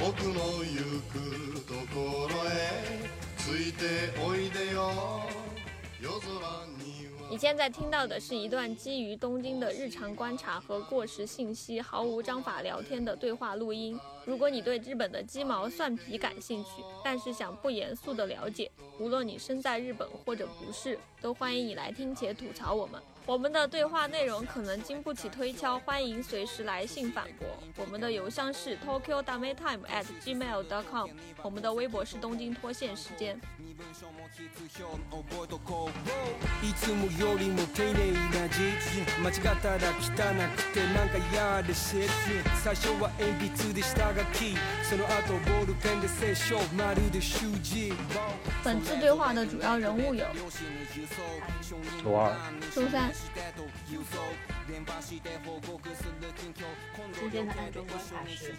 僕の行くところへついておいでよ夜空には你现在听到的是一段基于东京的日常观察和过时信息毫无章法聊天的对话录音。如果你对日本的鸡毛蒜皮感兴趣，但是想不严肃的了解，无论你身在日本或者不是，都欢迎你来听且吐槽我们。 我们的对话内容可能经不起推敲，欢迎随时来信反驳。我们的邮箱是 tokyo dametime at gmail dot com，我们的微博是东京脱线时间。身分証も必要覚えとこういつもよりも丁寧な字間違ったら汚くてなんか嫌で shit 最初は鉛筆で下書きその後ボールペンで聖書まるで習字本次对话的主要人物有周二，周三、 中国茶室，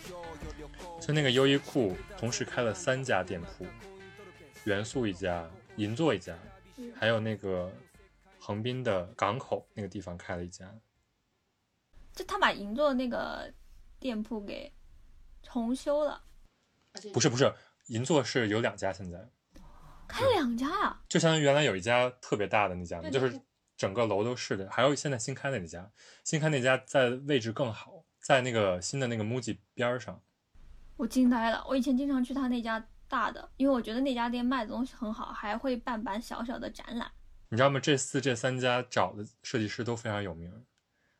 就那个优衣库同时开了三家店铺，元素一家，银座一家，还有那个横滨的港口那个地方开了一家。就他把银座那个店铺给重修了，不是不是，银座是有两家，现在。开两家呀、就相当于原来有一家特别大的那家就是整个楼都是的，还有现在新开的那家，新开那家在位置更好，在那个新的那个 MUJI 边儿上。我惊呆了！我以前经常去他那家大的，因为我觉得那家店卖的东西很好，还会办版小小的展览。你知道吗？这次这三家找的设计师都非常有名，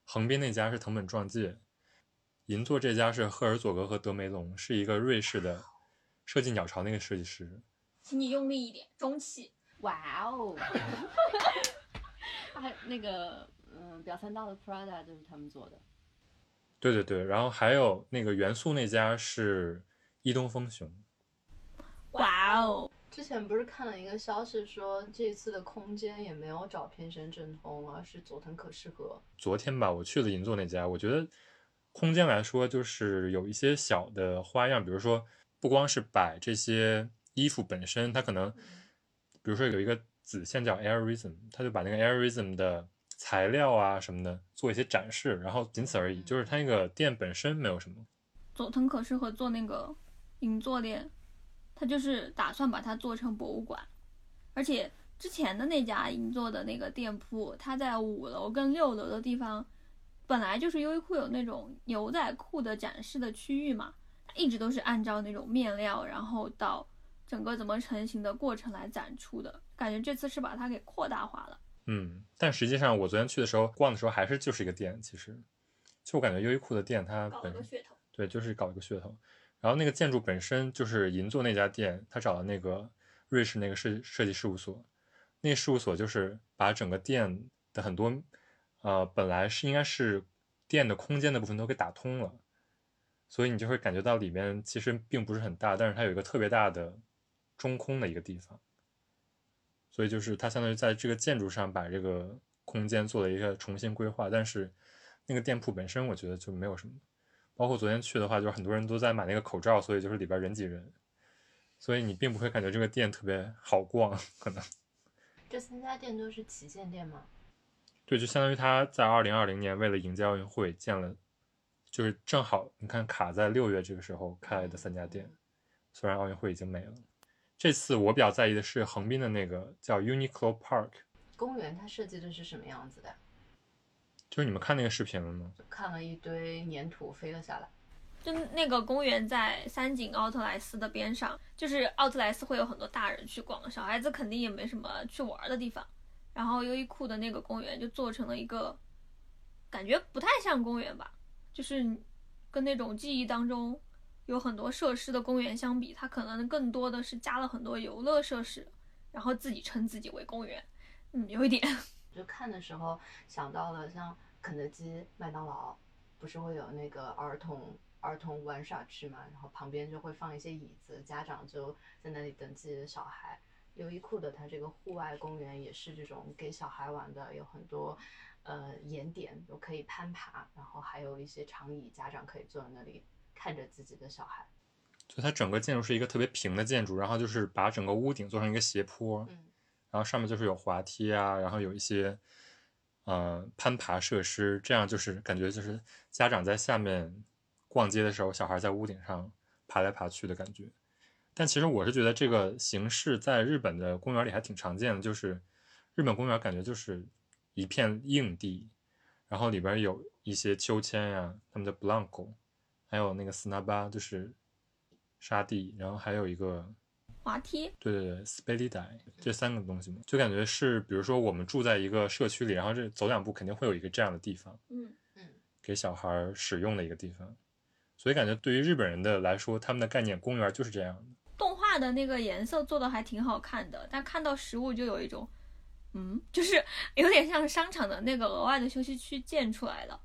横滨那家是藤本壮介，银座这家是赫尔佐格和德梅隆，是一个瑞士的设计鸟巢那个设计师。请你用力一点，中气。哇哦！还那个嗯，表参道的 Prada 就是他们做的，对对对，然后还有那个元素那家是伊东丰雄，哇哦！之前不是看了一个消息说，这次的空间也没有找偏生正通，而是佐藤可士和。昨天吧，我去了银座那家，我觉得空间来说，就是有一些小的花样，比如说不光是摆这些衣服本身，它可能，比如说有一个子线叫 Airism，他就把那个 Airism 的材料啊什么的做一些展示，然后仅此而已，就是他那个店本身没有什么。佐藤可士和做那个银座店，他就是打算把它做成博物馆，而且之前的那家银座的那个店铺，它在五楼跟六楼的地方，本来就是优衣库有那种牛仔裤的展示的区域嘛，它一直都是按照那种面料，然后到整个怎么成型的过程来展出的，感觉这次是把它给扩大化了。嗯，但实际上我昨天去的时候逛的时候还是就是一个店，其实就我感觉优衣库的店它本身噱头，对，就是搞一个噱头。然后那个建筑本身就是银座那家店，他找的那个瑞士那个设设计事务所，那个事务所就是把整个店的很多呃本来是应该是店的空间的部分都给打通了，所以你就会感觉到里面其实并不是很大，但是它有一个特别大的中空的一个地方，所以就是它相当于在这个建筑上把这个空间做了一个重新规划，但是那个店铺本身我觉得就没有什么。包括昨天去的话，就是很多人都在买那个口罩，所以就是里边人挤人，所以你并不会感觉这个店特别好逛，可能这三家店都是旗舰店吗？对，就相当于他在二零二零年为了迎接奥运会建了，就是正好你看卡在六月这个时候开的三家店，虽然奥运会已经没了。这次我比较在意的是横滨的那个叫 Uniqlo Park，公园它设计的是什么样子的？就是你们看那个视频了吗？就看了一堆粘土飞了下来。就那个公园在三井奥特莱斯的边上，就是奥特莱斯会有很多大人去逛，小孩子肯定也没什么去玩的地方。然后优衣库的那个公园就做成了一个，感觉不太像公园吧，就是跟那种记忆当中有很多设施的公园相比，它可能更多的是加了很多游乐设施，然后自己称自己为公园，嗯，有一点。就看的时候想到了像肯德基、麦当劳，不是会有那个儿童儿童玩耍区嘛？然后旁边就会放一些椅子，家长就在那里等自己的小孩。优衣库的它这个户外公园也是这种给小孩玩的，有很多呃岩点，都可以攀爬，然后还有一些长椅，家长可以坐在那里看着自己的小孩。就它整个建筑是一个特别平的建筑，然后就是把整个屋顶做成一个斜坡，嗯，然后上面就是有滑梯啊，然后有一些呃攀爬设施，这样就是感觉就是家长在下面逛街的时候，小孩在屋顶上爬来爬去的感觉。但其实我是觉得这个形式在日本的公园里还挺常见的，就是日本公园感觉就是一片硬地，然后里边有一些秋千呀，他们叫 blanco，还有那个 snaba 就是沙地，然后还有一个滑梯，对对对 s p a d i d i 这三个东西嘛，就感觉是比如说我们住在一个社区里，然后这走两步肯定会有一个这样的地方，嗯给小孩儿使用的一个地方，所以感觉对于日本人的来说，他们的概念公园就是这样的。动画的那个颜色做的还挺好看的，但看到实物就有一种，嗯，就是有点像商场的那个额外的休息区建出来了。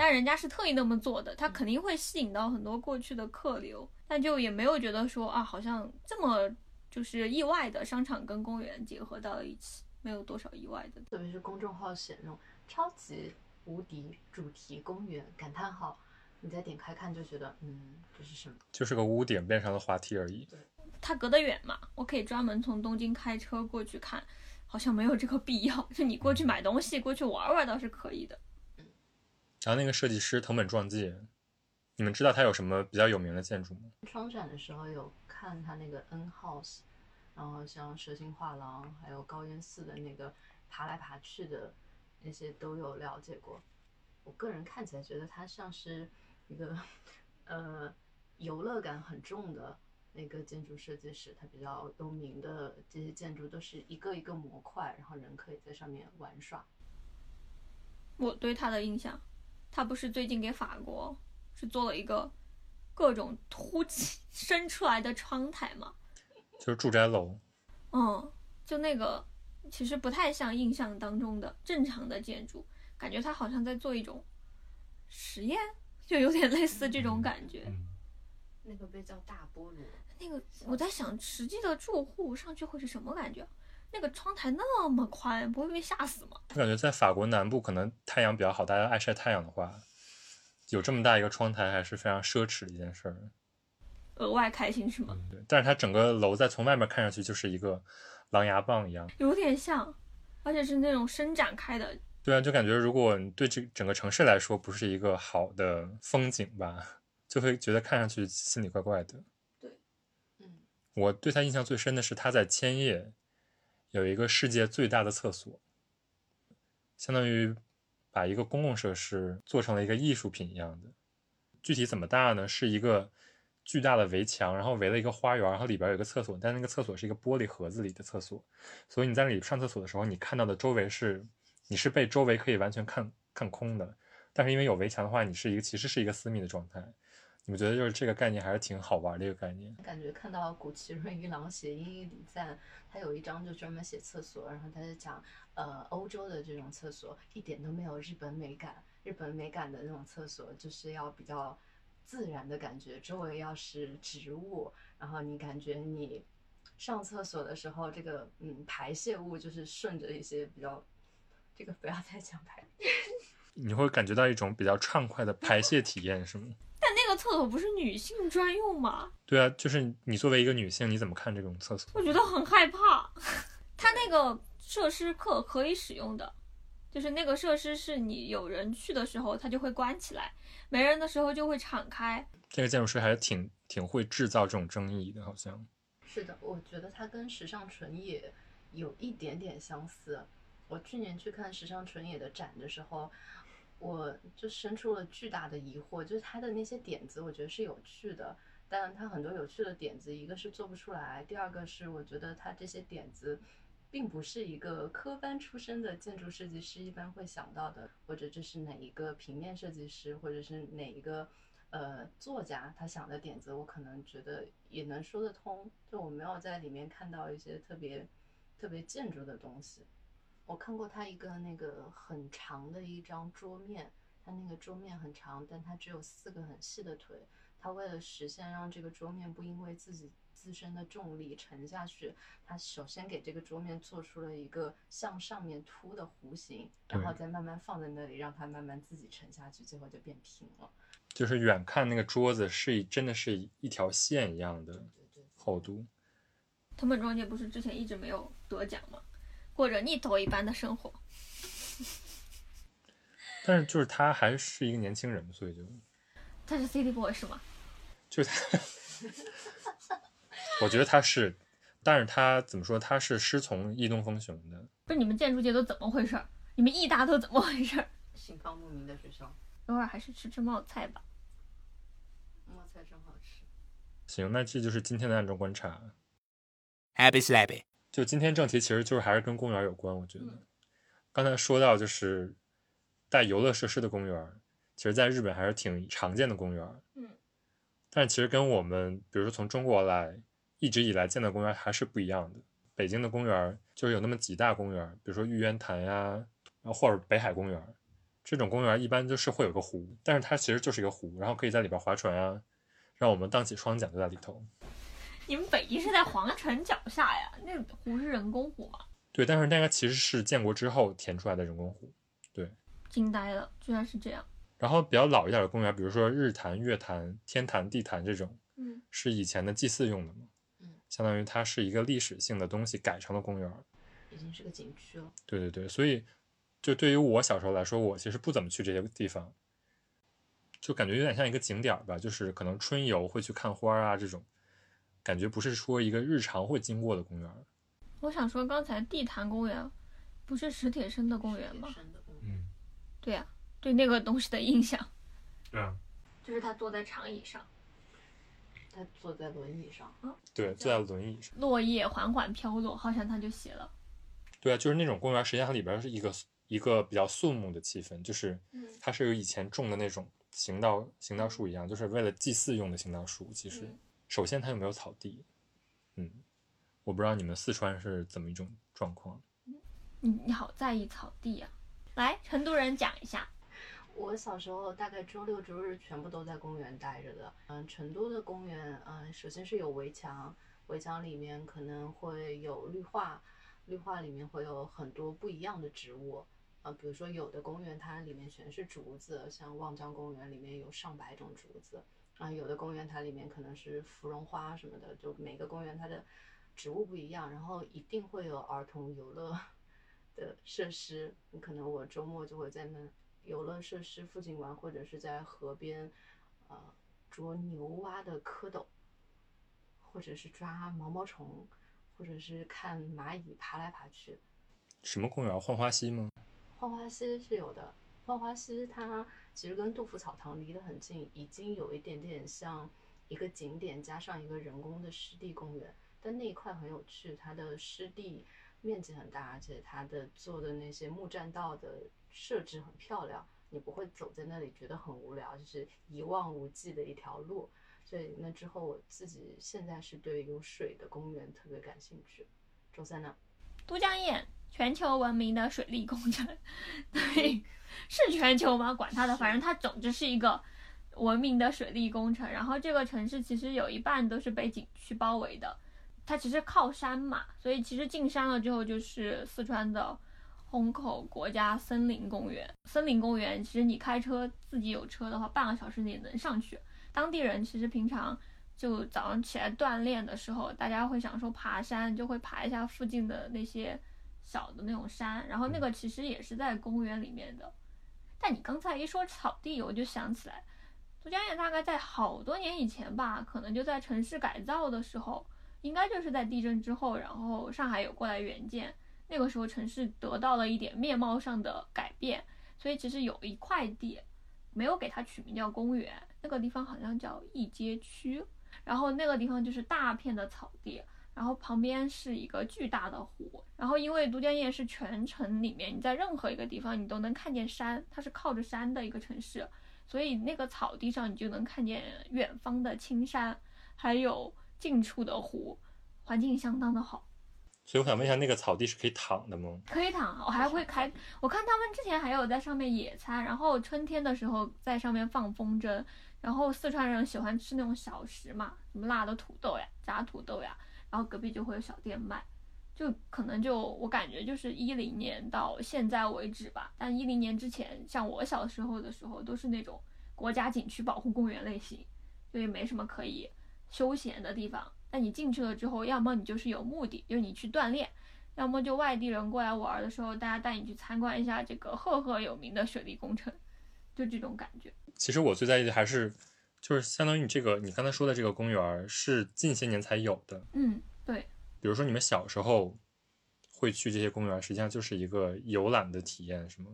嗯但人家是特意那么做的，他肯定会吸引到很多过去的客流，但就也没有觉得说啊，好像这么就是意外的商场跟公园结合到了一起，没有多少意外的。特别是公众号写那种超级无敌主题公园感叹号，你再点开看就觉得，嗯，这是什么？就是个屋顶变成了滑梯而已。它隔得远嘛，我可以专门从东京开车过去看，好像没有这个必要。就你过去买东西，过去玩玩倒是可以的。然后那个设计师藤本壮介，你们知道他有什么比较有名的建筑吗？窗展的时候有看他那个 N House，然后像蛇形画廊，还有高原寺的那个爬来爬去的那些都有了解过。我个人看起来觉得它像是一个呃游乐感很重的那个建筑设计师，他比较有名的这些建筑都是一个一个模块，然后人可以在上面玩耍。我对他的印象，他不是最近给法国是做了一个各种凸起 伸出来的窗台嘛？就是住宅楼，嗯，就那个其实不太像印象当中的正常的建筑，感觉他好像在做一种实验，就有点类似这种感觉。嗯，那个被叫大菠萝，那个我在想，实际的住户上去会是什么感觉？那个窗台那么宽，不会被吓死吗？我感觉在法国南部可能太阳比较好，大家爱晒太阳的话，有这么大一个窗台还是非常奢侈的一件事儿。额外开心是吗？对，但是它整个楼在从外面看上去就是一个狼牙棒一样。有点像，而且是那种伸展开的。对啊，就感觉如果你对这整个城市来说不是一个好的风景吧，就会觉得看上去心里怪怪的。对嗯，我对他印象最深的是他在千叶有一个世界最大的厕所，相当于把一个公共设施做成了一个艺术品一样的。具体怎么大呢？是一个巨大的围墙，然后围了一个花园，然后里边有一个厕所，但那个厕所是一个玻璃盒子里的厕所，所以你在那里上厕所的时候，你看到的周围是你是被周围可以完全看看空的，但是因为有围墙的话，你是一个其实是一个私密的状态。你们觉得就是这个概念还是挺好玩的一个概念？感觉看到古奇润一郎写《英译礼赞》，他有一章就专门写厕所，然后他就讲，呃，欧洲的这种厕所一点都没有日本美感，日本美感的那种厕所就是要比较自然的感觉，周围要是植物，然后你感觉你上厕所的时候，这个嗯排泄物就是顺着一些比较，这个不要再讲排。你会感觉到一种比较畅快的排泄体验，是吗？厕所不是女性专用吗？对啊，就是你作为一个女性，你怎么看这种厕所？我觉得很害怕。它那个设施可可以使用的，就是那个设施是你有人去的时候它就会关起来，没人的时候就会敞开。这个建筑师还是挺挺会制造这种争议的，好像。是的，我觉得它跟时尚纯野有一点点相似。我去年去看时尚纯野的展的时候，我就生出了巨大的疑惑，就是它的那些点子，我觉得是有趣的，但它很多有趣的点子，一个是做不出来，第二个是我觉得它这些点子。并不是一个科班出身的建筑设计师一般会想到的，或者这是哪一个平面设计师，或者是哪一个呃作家他想的点子，我可能觉得也能说得通。就我没有在里面看到一些特别特别建筑的东西。我看过他一个那个很长的一张桌面，他那个桌面很长，但它只有四个很细的腿。他为了实现让这个桌面不因为自己自身的重力沉下去，他首先给这个桌面做出了一个向上面凸的弧形，然后再慢慢放在那里，让它慢慢自己沉下去，最后就变平了。就是远看那个桌子是真的是一条线一样的对对，厚度。藤本庄介不是之前一直没有得奖吗？过着逆头一般的生活。但是就是他还是一个年轻人，所以就他是 City Boy 是吗？就是他 我觉得他是，但是他怎么说？他是师从易东风雄的。不是你们建筑界都怎么回事儿？你们艺大都怎么回事儿？心方慕名的学校，偶尔还是吃吃冒菜吧。冒菜真好吃。行，那这就是今天的暗中观察。Happy slappy。就今天正题其实就是还是跟公园有关，我觉得。刚才说到就是带游乐设施的公园，其实在日本还是挺常见的公园。嗯。但其实跟我们比如说从中国来一直以来建的公园还是不一样的。北京的公园就是有那么几大公园，比如说玉渊潭呀，然后或者北海公园，这种公园一般就是会有个湖，但是它其实就是一个湖，然后可以在里边划船啊，让我们荡起双桨就在里头。你们北京是在皇城脚下呀？那湖是人工湖吗？对，但是那个其实是建国之后填出来的人工湖。对，惊呆了，居然是这样。然后比较老一点的公园，比如说日坛、月坛、天坛、地坛这种，嗯，是以前的祭祀用的嘛，嗯，相当于它是一个历史性的东西改成了公园。已经是个景区了。对对对，所以就对于我小时候来说，我其实不怎么去这些地方，就感觉有点像一个景点吧，就是可能春游会去看花啊这种，感觉不是说一个日常会经过的公园。我想说，刚才地坛公园不是史铁生的公园吗？嗯，对呀、对那个东西的印象对啊，就是他坐在长椅上，他坐在轮椅上，对，坐在轮椅上。落叶缓缓飘落，好像他就写了。对啊，就是那种公园，实际上它里边是一个一个比较肃穆的气氛，就是嗯它是有以前种的那种行道行道树一样，就是为了祭祀用的行道树。其实，嗯首先它有没有草地？嗯，我不知道你们四川是怎么一种状况。你你好在意草地呀、来，成都人讲一下。我小时候大概周六周日全部都在公园待着的。嗯，成都的公园，嗯，首先是有围墙，围墙里面可能会有绿化，绿化里面会有很多不一样的植物。啊，比如说有的公园它里面全是竹子，像望江公园里面有上百种竹子。啊，有的公园它里面可能是芙蓉花什么的，就每个公园它的植物不一样，然后一定会有儿童游乐 的设施。可能我周末就会在那游乐设施附近玩，或者是在河边，呃，捉牛蛙的蝌蚪，或者是抓毛毛虫，或者是看蚂蚁爬来爬去。什么公园？浣花溪吗？浣花溪是有的，浣花溪它其实跟杜甫草堂离得很近，已经有一点点像一个景点加上一个人工的湿地公园。但那一块很有趣，它的湿地面积很大，而且它的做的那些木栈道的设置很漂亮，你不会走在那里觉得很无聊，就是一望无际的一条路。所以那之后我自己现在是对有水的公园特别感兴趣。周三呢？都江堰，全球闻名的水利工程，对，是全球吗？管他的，反正它总之是一个闻名的水利工程。然后这个城市其实有一半都是被景区包围的，它其实靠山嘛，所以其实进山了之后就是四川的虹口国家森林公园。森林公园其实你开车自己有车的话，半个小时你也能上去。当地人其实平常就早上起来锻炼的时候，大家会想说爬山，就会爬一下附近的那些小的那种山，然后那个其实也是在公园里面的。但你刚才一说草地，我就想起来，都江堰大概在好多年以前吧，可能就在城市改造的时候，应该就是在地震之后，然后上海有过来援建，那个时候城市得到了一点面貌上的改变，所以其实有一块地没有给它取名叫公园，那个地方好像叫一街区，然后那个地方就是大片的草地，然后旁边是一个巨大的湖，然后因为都江堰是全城里面你在任何一个地方你都能看见山，它是靠着山的一个城市，所以那个草地上你就能看见远方的青山，还有近处的湖，环境相当的好。所以我想问一下，那个草地是可以躺的吗？可以躺，我还会开。我看他们之前还有在上面野餐，然后春天的时候在上面放风筝。然后四川人喜欢吃那种小食嘛，什么辣的土豆呀、炸土豆呀，然后隔壁就会有小店卖。就可能就我感觉就是一零年到现在为止吧，但一零年之前，像我小时候的时候都是那种国家景区保护公园类型，就也没什么可以休闲的地方。但你进去了之后，要么你就是有目的，就是你去锻炼。要么就外地人过来玩的时候，大家带你去参观一下这个赫赫有名的水利工程，就这种感觉。其实我最在意的还是就是相当于你这个你刚才说的这个公园是近些年才有的，嗯，对，比如说你们小时候会去这些公园，实际上就是一个游览的体验，是吗？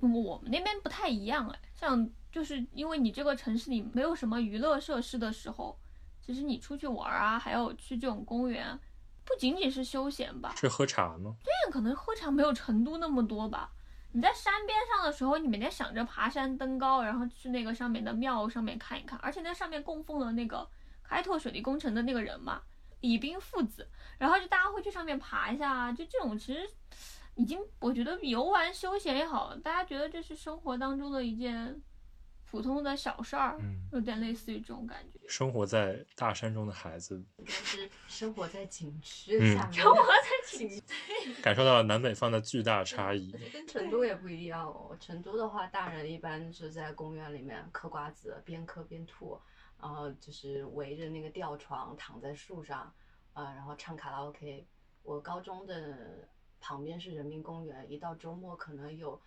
我们那边不太一样哎，像就是因为你这个城市里没有什么娱乐设施的时候，其实你出去玩啊，还有去这种公园，不仅仅是休闲吧，是喝茶吗？对可能喝茶没有成都那么多吧。你在山边上的时候，你每天想着爬山登高，然后去那个上面的庙上面看一看，而且那上面供奉了那个开拓水利工程的那个人嘛，李冰父子，然后就大家会去上面爬一下啊，就这种其实已经我觉得游玩休闲也好，大家觉得这是生活当中的一件普通的小事儿，嗯有点类似于这种感觉。生活在大山中的孩子，应该是生活在景区嗯下面，生活在景区 感受到了南北方的巨大差异。跟成都也不一样哦。成都的话，大人一般是在公园里面嗑瓜子，边嗑边吐，然后就是围着那个吊床躺在树上，呃，然后唱卡拉 OK。我高中的旁边是人民公园，一到周末可能有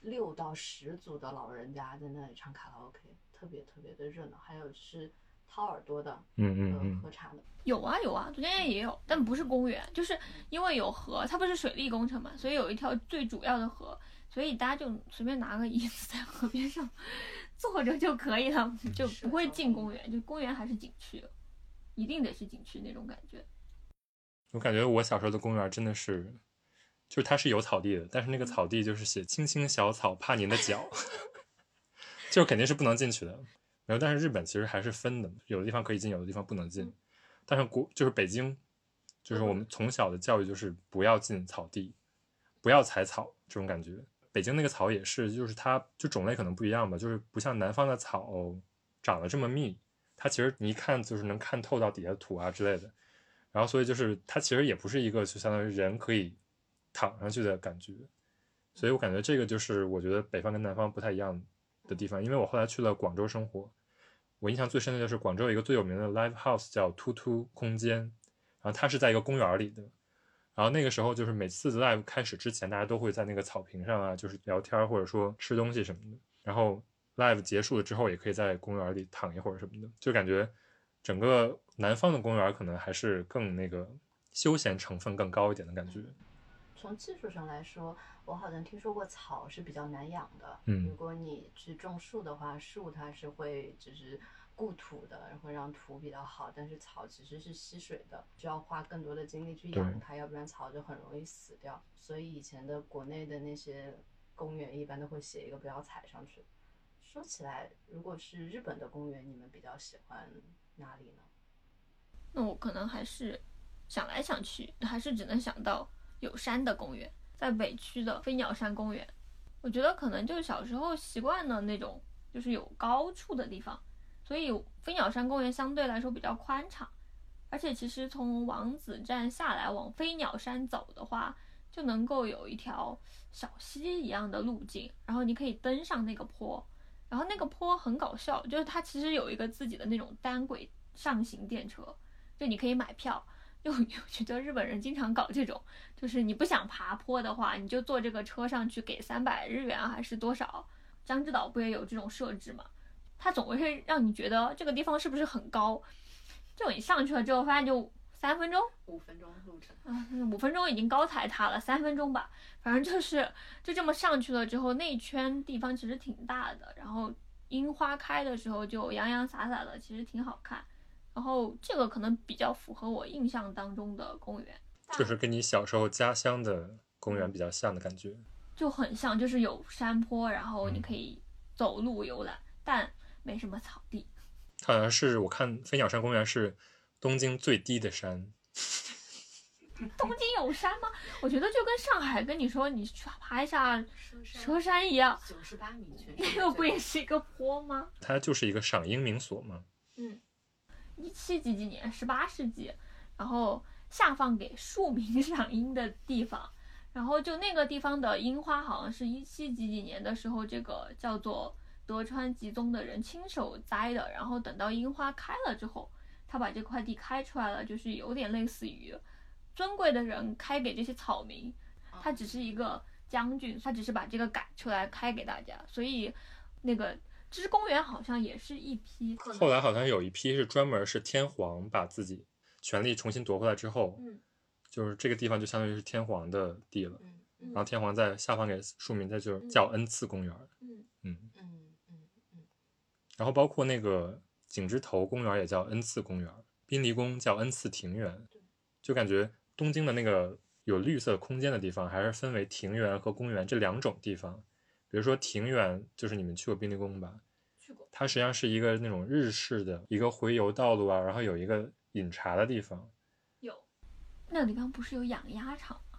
六到十组的老人家在那里唱卡拉 OK，特别特别的热闹。还有是掏耳朵的，呃，嗯嗯嗯喝茶的。有啊有啊，昨天也有，但不是公园，就是因为有河，它不是水利工程嘛，所以有一条最主要的河，所以大家就随便拿个椅子在河边上坐着就可以了，就不会进公园，就公园还是景区，一定得是景区那种感觉。我感觉我小时候的公园真的是，就是它是有草地的，但是那个草地就是写“青青小草怕您的脚 ”，就肯定是不能进去的。然后，但是日本其实还是分的，有的地方可以进，有的地方不能进。但是国就是北京，就是我们从小的教育就是不要进草地，不要踩草这种感觉。北京那个草也是，就是它就种类可能不一样吧，就是不像南方的草长得这么密，它其实你一看就是能看透到底下的土啊之类的。然后所以就是它其实也不是一个就相当于人可以躺上去的感觉，所以我感觉这个就是我觉得北方跟南方不太一样的地方。因为我后来去了广州生活，我印象最深的就是广州有一个最有名的 live house 叫突突空间，然后它是在一个公园里的。然后那个时候就是每次 live 开始之前，大家都会在那个草坪上啊，就是聊天或者说吃东西什么的。然后 live 结束了之后，也可以在公园里躺一会儿什么的，就感觉整个南方的公园可能还是更那个休闲成分更高一点的感觉。从技术上来说，我好像听说过草是比较难养的。嗯如果你去种树的话，树它是会就是固土的，然后让土比较好。但是草其实是吸水的，需要花更多的精力去养它，要不然草就很容易死掉。所以以前的国内的那些公园一般都会写一个不要踩上去。说起来，如果是日本的公园，你们比较喜欢哪里呢？那我可能还是想来想去，还是只能想到有山的公园，在北区的飞鸟山公园。我觉得可能就是小时候习惯了那种就是有高处的地方，所以飞鸟山公园相对来说比较宽敞。而且其实从王子站下来往飞鸟山走的话，就能够有一条小溪一样的路径，然后你可以登上那个坡。然后那个坡很搞笑，就是它其实有一个自己的那种单轨上行电车，就你可以买票。就我觉得日本人经常搞这种，就是你不想爬坡的话，你就坐这个车上去给三百日元啊还是多少？江之岛不也有这种设置吗？它总会让你觉得这个地方是不是很高？就你上去了之后，发现就三分钟，五分钟路程。啊，五分钟已经高踩它了，三分钟吧，反正就是就这么上去了之后，那一圈地方其实挺大的，然后樱花开的时候就洋洋洒洒的，其实挺好看。然后这个可能比较符合我印象当中的公园，就是跟你小时候家乡的公园比较像的感觉。就很像，就是有山坡，然后你可以走路游览，但没什么草地。它好像是我看飞鸟山公园是东京最低的山，东京有山吗？我觉得就跟上海跟你说你去爬一下蛇山一样，九十八米全那个不也是一个坡吗？它就是一个赏樱名所嘛。一七几几年，十八世纪，然后下放给庶民 赏樱的地方，然后就那个地方的樱花好像是一七几几年的时候，这个叫做德川吉宗的人亲手栽的，然后等到樱花开了之后，他把这块地开出来了，就是有点类似于尊贵的人开给这些草民，他只是一个将军，他只是把这个改出来开给大家，所以那个芝公园好像也是一批，后来好像有一批是专门是天皇把自己权力重新夺回来之后，嗯。就是这个地方就相当于是天皇的地了，嗯嗯。然后天皇再下放给庶民，它就是叫恩赐公园。嗯。嗯，嗯嗯嗯，然后包括那个景之头公园也叫恩赐公园，滨离宫叫恩赐庭园，就感觉东京的那个有绿色空间的地方，还是分为庭园和公园这两种地方。比如说庭园，就是你们去过滨离宫吧？去过。它实际上是一个那种日式的一个回游道路啊，然后有一个饮茶的地方。有，那个地方不是有养鸭场吗？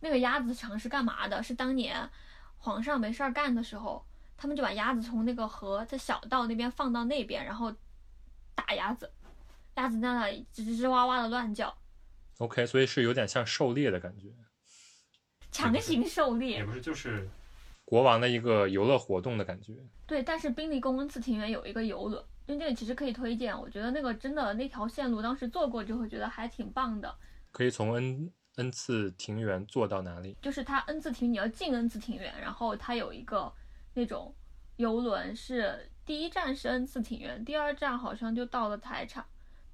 那个鸭子场是干嘛的？是当年皇上没事儿干的时候，他们就把鸭子从那个河在小道那边放到那边，然后打鸭子，鸭子在那里吱吱吱哇哇的乱叫，OK，所以是有点像狩猎的感觉，强行狩猎也。不是就是国王的一个游乐活动的感觉。对，但是宾利宫恩赐庭园有一个游轮，因为这个其实可以推荐，我觉得那个真的那条线路当时坐过之后觉得还挺棒的。可以从恩恩赐庭园坐到哪里？就是它恩赐庭，你要进恩赐庭园，然后它有一个那种游轮，是第一站是恩赐庭园，第二站好像就到了台场，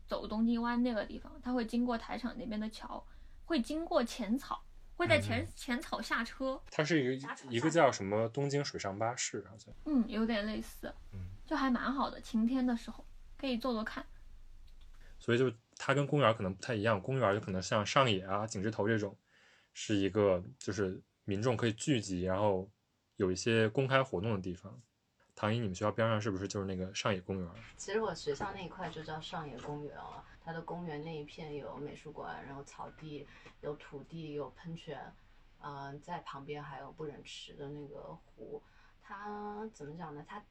走东京湾那个地方，它会经过台场那边的桥，会经过浅草，会在浅、嗯浅草下车，它是一个一个叫什么东京水上巴士，好像。嗯，有点类似，嗯，就还蛮好的，晴天的时候可以坐坐看。所以就它跟公园可能不太一样，公园就可能像上野啊、景之头这种，是一个就是民众可以聚集，然后有一些公开活动的地方。唐一，你们学校边上是不是就是那个上野公园？其实我学校那一块就叫上野公园了，它的公园那一片有美术馆，然后草地，有土地，有喷泉，嗯、在旁边还有不忍池的那个湖。它怎么讲呢？它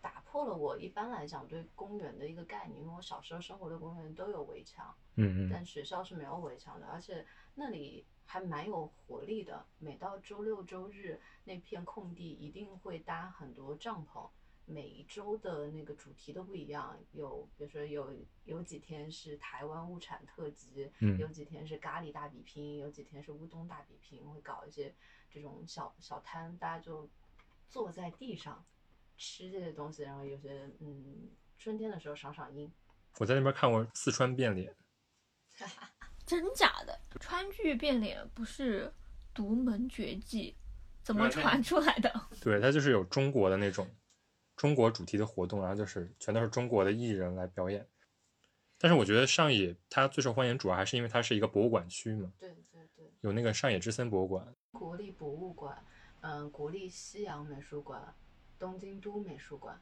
打破了我一般来讲对公园的一个概念，因为我小时候生活的公园都有围墙，嗯嗯但学校是没有围墙的，而且那里还蛮有活力的。每到周六周日，那片空地一定会搭很多帐篷。每一周的那个主题都不一样，有比如说有有几天是台湾物产特辑，嗯有几天是咖喱大比拼，有几天是乌冬大比拼，会搞一些这种小小摊，大家就坐在地上吃这些东西，然后有些嗯春天的时候赏赏樱，我在那边看过四川变脸，真假的？川剧变脸不是独门绝技，怎么传出来的？对，它就是有中国的那种中国主题的活动，然后就是全都是中国的艺人来表演。但是我觉得上野它最受欢迎，主要还是因为它是一个博物馆区嘛，对对对，有那个上野之森博物馆，国立博物馆，嗯，国立西洋美术馆，东京都美术馆，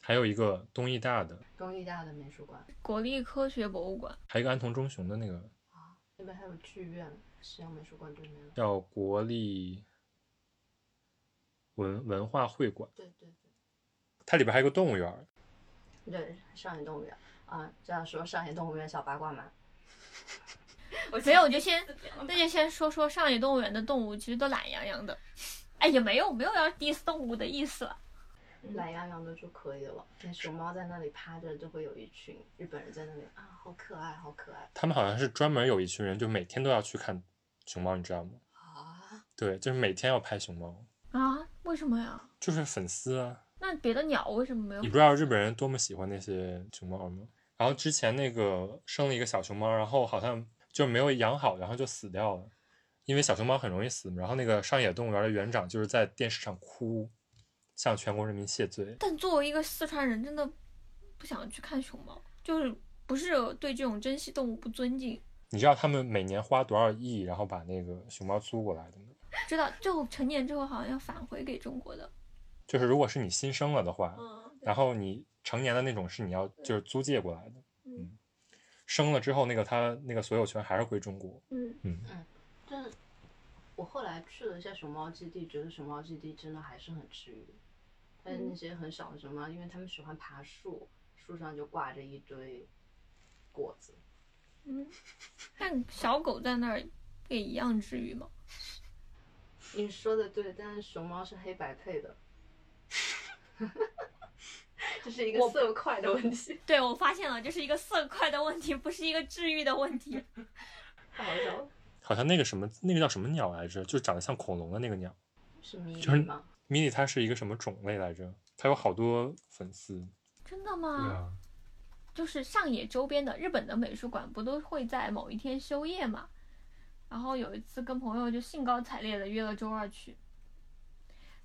还有一个东艺大的，东艺大的美术馆国立科学博物馆。还有一个安藤忠雄的那个啊，那边还有剧院，西洋美术馆对面。叫国立文文化会馆，对对它里边还有个动物园儿，对，对，上野动物园啊，这样说上野动物园小八卦嘛，没有，我就先那就先说说上野动物园的动物，其实都懒洋洋的。哎，也没有没有要 diss 动物的意思了。懒洋洋的就可以了。那熊猫在那里趴着，就会有一群日本人在那里啊，好可爱，好可爱他们好像是专门有一群人，就每天都要去看熊猫，你知道吗？啊！对，就是每天要拍熊猫，啊？为什么呀？就是粉丝啊。那别的鸟为什么没有你？不知道日本人多么喜欢那些熊猫吗？然后之前那个生了一个小熊猫，然后好像就没有养好，然后就死掉了。因为小熊猫很容易死，然后那个上野动物园的园长就是在电视上哭，向全国人民谢罪。但作为一个四川人，真的不想去看熊猫，就是不是对这种珍稀动物不尊敬。你知道他们每年花多少亿，然后把那个熊猫租过来的吗？知道就成年之后好像要返回给中国的。就是如果是你新生了的话，嗯，然后你成年的那种是你要就是租借过来的，嗯生了之后那个他那个所有权还是归中国。嗯，嗯，就是我后来去了一下熊猫基地，觉得熊猫基地真的还是很治愈。但是那些很小的熊猫，因为它们喜欢爬树，树上就挂着一堆果子。嗯，但小狗在那儿也一样治愈吗？你说的对，但是熊猫是黑白配的，这是一个色块的问题，对，我发现了，这是一个色块的问题，不是一个治愈的问题。太 好笑了。好像那个什么那个叫什么鸟来着？就长得像恐龙的那个鸟。是迷就是你吗？迷你它是一个什么种类来着？它有好多粉丝。真的吗？啊，就是上野周边的日本的美术馆，不都会在某一天休业嘛？然后有一次跟朋友就兴高采烈的约了周二去，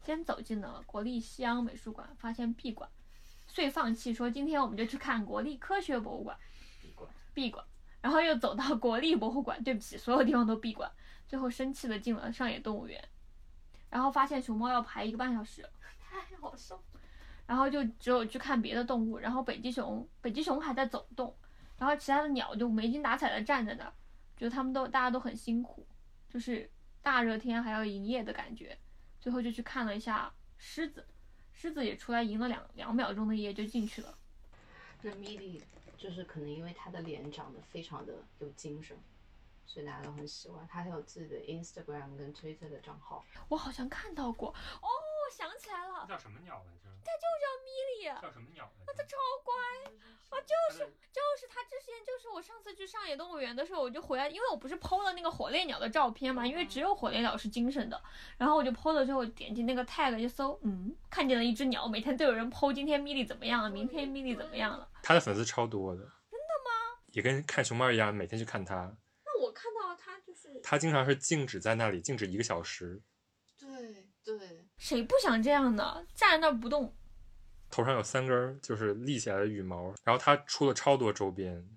先走进了国立西洋美术馆，发现闭馆，遂放弃说今天我们就去看国立科学博物馆，闭馆闭馆，然后又走到国立博物馆，对不起，所有地方都闭馆，最后生气的进了上野动物园，然后发现熊猫要排一个半小时，太好笑了。然后就只有去看别的动物，然后北极熊，北极熊还在走动，然后其他的鸟就没精打采的站在那儿，觉得他们都大家都很辛苦，就是大热天还要营业的感觉。最后就去看了一下狮子，狮子也出来赢了两两秒钟的夜就进去了。对米莉就是可能因为她的脸长得非常的有精神，所以大家都很喜欢。她还有自己的 Instagram 跟 Twitter 的账号。我好像看到过，哦，我想起来了，叫什么鸟来着？它就叫米莉。叫什么鸟来着它超乖啊！就是就是它之前就是我上次去上野动物园的时候，我就回来，因为我不是 PO 了那个火烈鸟的照片嘛，因为只有火烈鸟是精神的，然后我就 PO 了之后点击那个 tag 就搜，嗯，看见了一只鸟，每天都有人 PO 今天米莉怎么样了，明天米莉怎么样了。他的粉丝超多的。真的吗？也跟看熊猫一样，每天去看他。那我看到他就是他经常是静止在那里，静止一个小时，对对，谁不想这样的？站在那儿不动，头上有三根儿就是立起来的羽毛，然后它出了超多周边，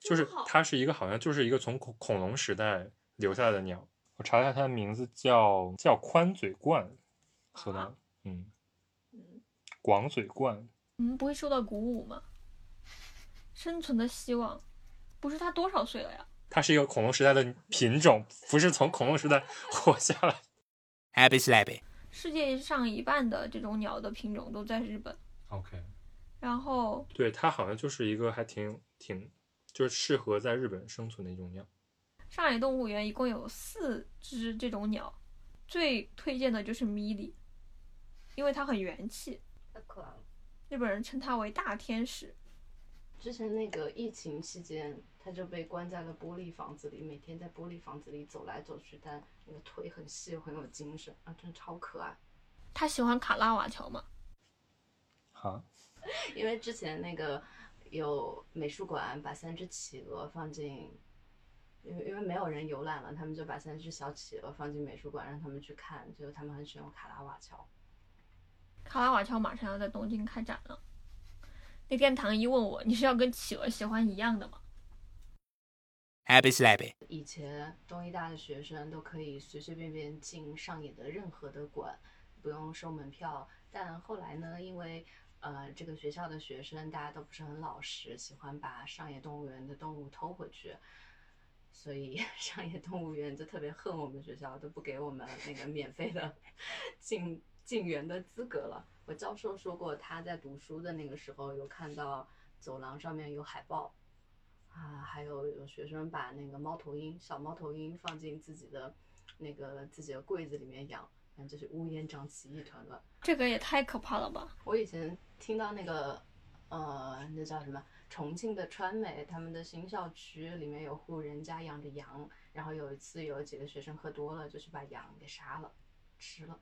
就是它是一个好像就是一个从恐恐龙时代留下来的鸟。我查了一下，它的名字叫叫宽嘴鹳，搜到，嗯，嗯，广嘴鹳，嗯，不会受到鼓舞吗？生存的希望，不是它多少岁了呀？它是一个恐龙时代的品种，不是从恐龙时代活下来。Happy slappy. 世界上一半的这种鸟的品种都在日本，OK，然后对，它好像就是一个还挺挺就是适合在日本生存的一种鸟。上海动物园一共有四只这种鸟，最推荐的就是米莉，因为它很元气，太可爱了。日本人称它为大天使。之前那个疫情期间，他就被关在了玻璃房子里，每天在玻璃房子里走来走去，但那个腿很细，很有精神啊，真的超可爱。他喜欢卡拉瓦乔吗？好，因为之前那个有美术馆把三只企鹅放进，因为因为没有人游览了，他们就把三只小企鹅放进美术馆，让他们去看，就他们很喜欢卡拉瓦乔。卡拉瓦乔马上要在东京开展了。那天唐一问我，你是要跟企鹅喜欢一样的吗？Happy slappy. 以前东医大的学生都可以随随便便进上野的任何的馆，不用收门票。但后来呢，因为呃这个学校的学生大家都不是很老实，喜欢把上野动物园的动物偷回去，所以 上野动物园就特别恨我们学校，都不给我们那个免费的 进进园的资格了。我教授说过，他在读书的那个时候有看到走廊上面有海报。啊，还有有学生把那个猫头鹰、小猫头鹰放进自己的那个自己的柜子里面养，反正就是乌烟瘴气一团乱。这个也太可怕了吧！我以前听到那个呃，那叫什么？重庆的川美，他们的新校区里面有户人家养着羊，然后有一次有几个学生喝多了，就去把羊给杀了，吃了，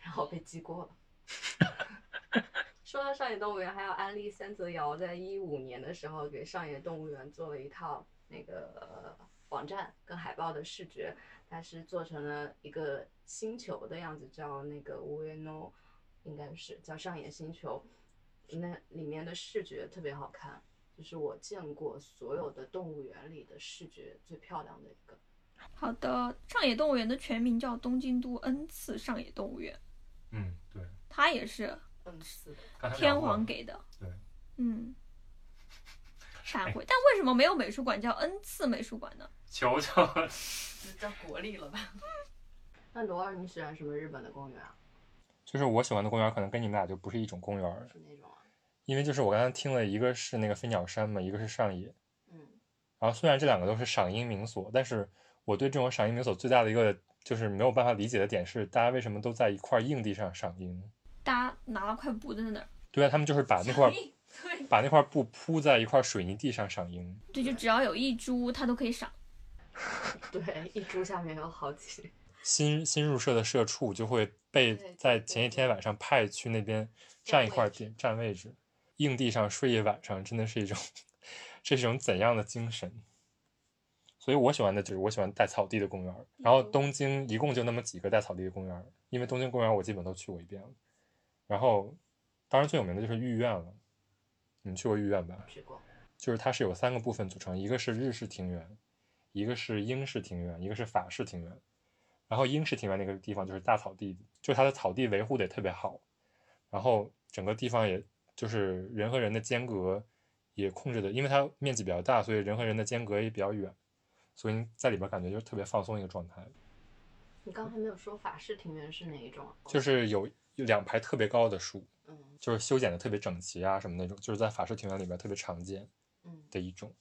然后被记过了。说到上野动物园，还要安利三泽遥在一五年的时候给上野动物园做了一套那个呃网站跟海报的视觉，它是做成了一个星球的样子，叫那个 Ueno，应该是叫上野星球。那里面的视觉特别好看，就是我见过所有的动物园里的视觉最漂亮的一个。好的，上野动物园的全名叫东京都 N 次上野动物园，嗯，对，它也是天皇给的。对，嗯，闪回。但为什么没有美术馆叫恩赐美术馆呢？求求了。叫国立了吧？那罗二，你喜欢什么日本的公园啊？就是我喜欢的公园，可能跟你们俩就不是一种公园，是那种啊？因为就是我刚才听了，一个是那个飞鸟山嘛，一个是上野。嗯，然后虽然这两个都是赏樱名所，但是我对这种赏樱名所最大的一个就是没有办法理解的点是，大家为什么都在一块硬地上赏樱？大家拿了块布在那儿，对啊，他们就是把那块对把那块布铺在一块水泥地上赏樱。对，就只要有一株，它都可以赏。对，一株下面有好几。新新入社的社畜就会被在前一天晚上派去那边占一块地占位置，硬地上睡一晚上，真的是一种这 是一种怎样的精神？所以我喜欢的就是我喜欢带草地的公园儿，然后东京一共就那么几个带草地的公园儿，因为东京公园我基本都去过一遍了。然后，当然最有名的就是御苑了，你们去过御苑吧？去过。就是它是有三个部分组成，一个是日式庭园，一个是英式庭园，一个是法式庭园。然后英式庭园那个地方就是大草地，就它的草地维护的也特别好，然后整个地方也就是人和人的间隔也控制的，因为它面积比较大，所以人和人的间隔也比较远，所以你在里边感觉就是特别放松一个状态。你刚才没有说法式庭园是哪一种啊？就是有有两排特别高的树，嗯就是修剪的特别整齐啊什么那种，就是在法式庭园里边特别常见嗯，的一种。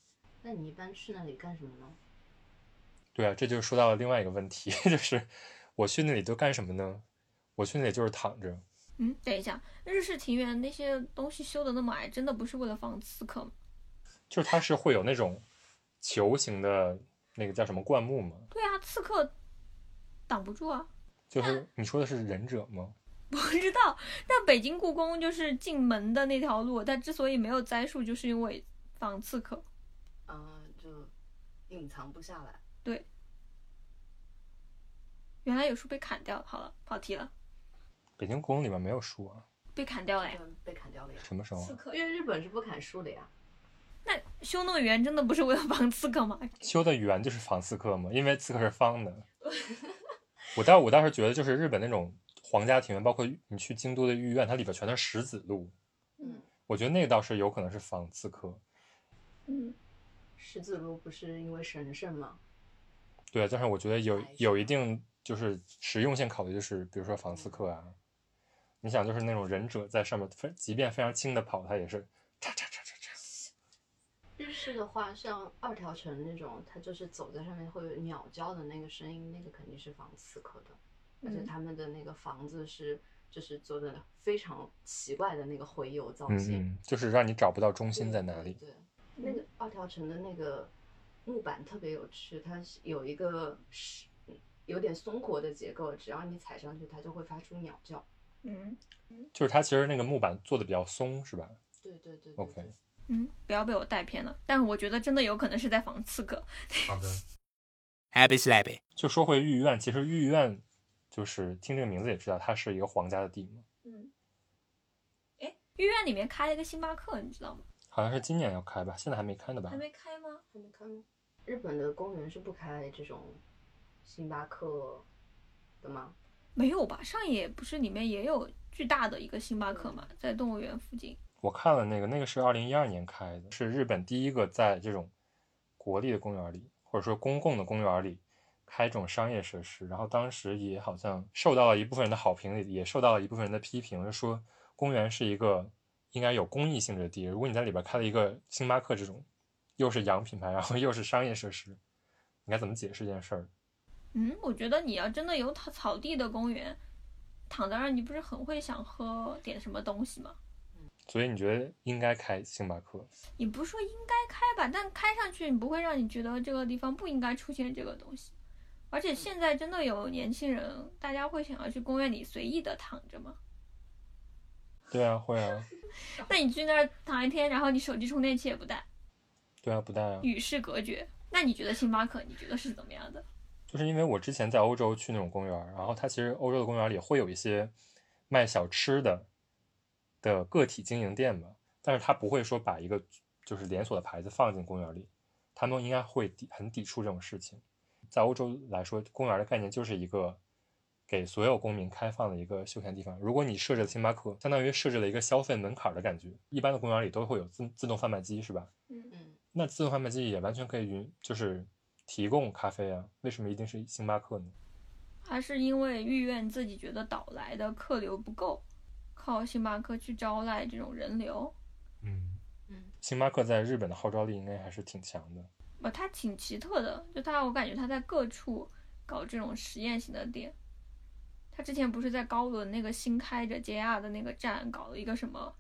那你一般去那里干什么呢？对啊，这就说到了另外一个问题，就是我去那里都干什么呢？我去那里就是躺着。嗯，等一下，日式庭园那些东西修的那么矮，真的不是为了防刺客吗？就是它是会有那种球形的那个叫什么灌木吗？对啊，刺客挡不住啊。就是你说的是忍者吗？不知道，但北京故宫就是进门的那条路，它之所以没有栽树，就是因为防刺客。嗯，就隐藏不下来。对原来有树被砍掉了，好了，跑题了，北京故宫里面没有树啊，被砍掉了呀。嗯，被砍掉了呀。什么时候啊？客因为日本是不砍树的呀。那修那么圆，真的不是为了防刺客吗？修的圆就是防刺客吗，因为刺客是方的。我倒我倒是觉得，就是日本那种皇家庭院，包括你去京都的御苑，它里边全都是石子路。嗯，我觉得那个倒是有可能是防刺客。嗯，石子路不是因为神圣吗？对啊，但是我觉得有有一定就是实用性考虑，就是比如说防刺客啊，你想就是那种忍者在上面非即便非常轻的跑，它也是嚓嚓嚓嚓嚓。日式的话，像二条城那种，它就是走在上面会有鸟叫的那个声音，那个肯定是防刺客的。而且嗯他们的那个房子是就是做的非常奇怪的那个回游造型，就是让你找不到中心在哪里。对，对那个二条城的那个木板特别有趣，它是有一个是有点松活的结构，只要你踩上去，它就会发出鸟叫。嗯就是它其实那个木板做的比较松，是吧对对对对 OK 嗯，不要被我带偏了。但我觉得真的有可能是在防刺客。好的。Happy slappy。就说回御苑，其实御苑就是听这个名字也知道，它是一个皇家的地嘛，嗯，哎，御苑里面开了一个星巴克，你知道吗？好像是今年要开吧，现在还没开呢吧还？没开吗？还没开吗？日本的公园是不开这种星巴克的吗？没有吧？上野不是里面也有巨大的一个星巴克嘛，在动物园附近。我看了那个，那个是二零一二年开的，是日本第一个在这种国立的公园里，或者说公共的公园里开这种商业设施。然后当时也好像受到了一部分人的好评，也受到了一部分人的批评，就说公园是一个应该有公益性质的地。如果你在里边开了一个星巴克这种，又是洋品牌，然后又是商业设施，你该怎么解释这件事儿？嗯，我觉得你要真的有草草地的公园，躺在那儿，你不是很会想喝点什么东西吗？所以你觉得应该开星巴克？也不是说应该开吧，但开上去你不会让你觉得这个地方不应该出现这个东西。而且现在真的有年轻人，大家会想要去公园里随意的躺着吗？对啊，会啊，那你去那儿躺一天，然后你手机充电器也不带，对啊，不带啊。与世隔绝。那你觉得星巴克，你觉得是怎么样的？就是因为我之前在欧洲去那种公园，然后它其实欧洲的公园里会有一些卖小吃的的个体经营店嘛，但是它不会说把一个就是连锁的牌子放进公园里，他们应该会抵很抵触这种事情。在欧洲来说，公园的概念就是一个给所有公民开放的一个休闲地方。如果你设置了星巴克，相当于设置了一个消费门槛儿的感觉。一般的公园里都会有自自动贩卖机，是吧？嗯嗯，那自动贩卖机也完全可以允就是提供咖啡啊，为什么一定是星巴克呢？还是因为御苑自己觉得岛来的客流不够，靠星巴克去招来这种人流？嗯嗯，星巴克在日本的号召力应该还是挺强的。不，它挺奇特的，就它，我感觉它在各处搞这种实验型的店。它之前不是在高轮那个新开着 JR 的那个站搞了一个什么，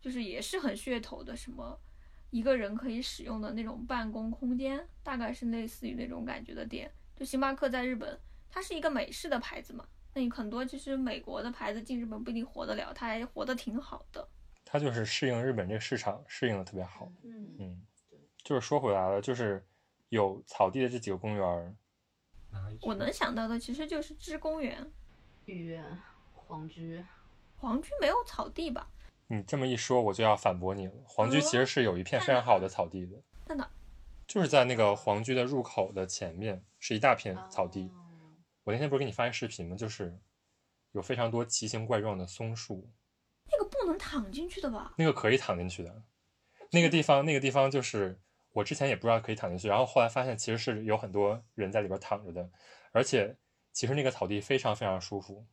就是也是很噱头的什么一个人可以使用的那种办公空间，大概是类似于那种感觉的店。就星巴克在日本，它是一个美式的牌子嘛，那你很多其实美国的牌子进日本不一定活得了，它还活得挺好的。它就是适应日本这个市场，适应的特别好。嗯，嗯，就是说回来了，就是有草地的这几个公园儿，我能想到的其实就是芝公园，御苑、皇居，黄居没有草地吧？你这么一说，我就要反驳你了。黄居其实是有一片非常好的草地的，在哪？就是在那个黄居的入口的前面是一大片草地。哦我那天不是给你发一视频吗？就是有非常多奇形怪状的松树，那个不能躺进去的吧？那个可以躺进去的。那个地方，那个地方就是我之前也不知道可以躺进去，然后后来发现其实是有很多人在里边躺着的，而且其实那个草地非常非常舒服，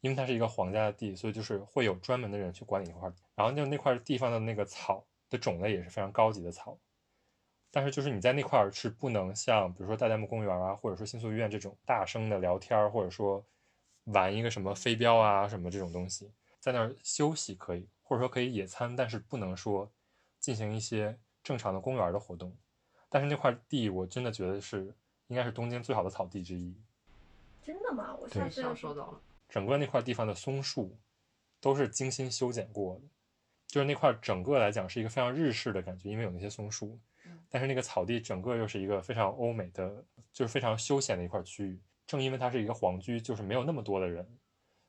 因为它是一个皇家的地，所以就是会有专门的人去管理那块，然后就那块地方的那个草的种类也是非常高级的草。但是就是你在那块是不能像比如说大代木公园啊，或者说新宿医院这种大声的聊天，或者说玩一个什么飞镖啊什么这种东西，在那儿休息可以，或者说可以野餐，但是不能说进行一些正常的公园儿的活动。但是那块地我真的觉得是应该是东京最好的草地之一，真的吗？我对下次要收到了。整个那块地方的松树都是精心修剪过的，就是那块整个来讲是一个非常日式的感觉，因为有那些松树嗯，但是那个草地整个又是一个非常欧美的，就是非常休闲的一块区域。正因为它是一个皇居，就是没有那么多的人，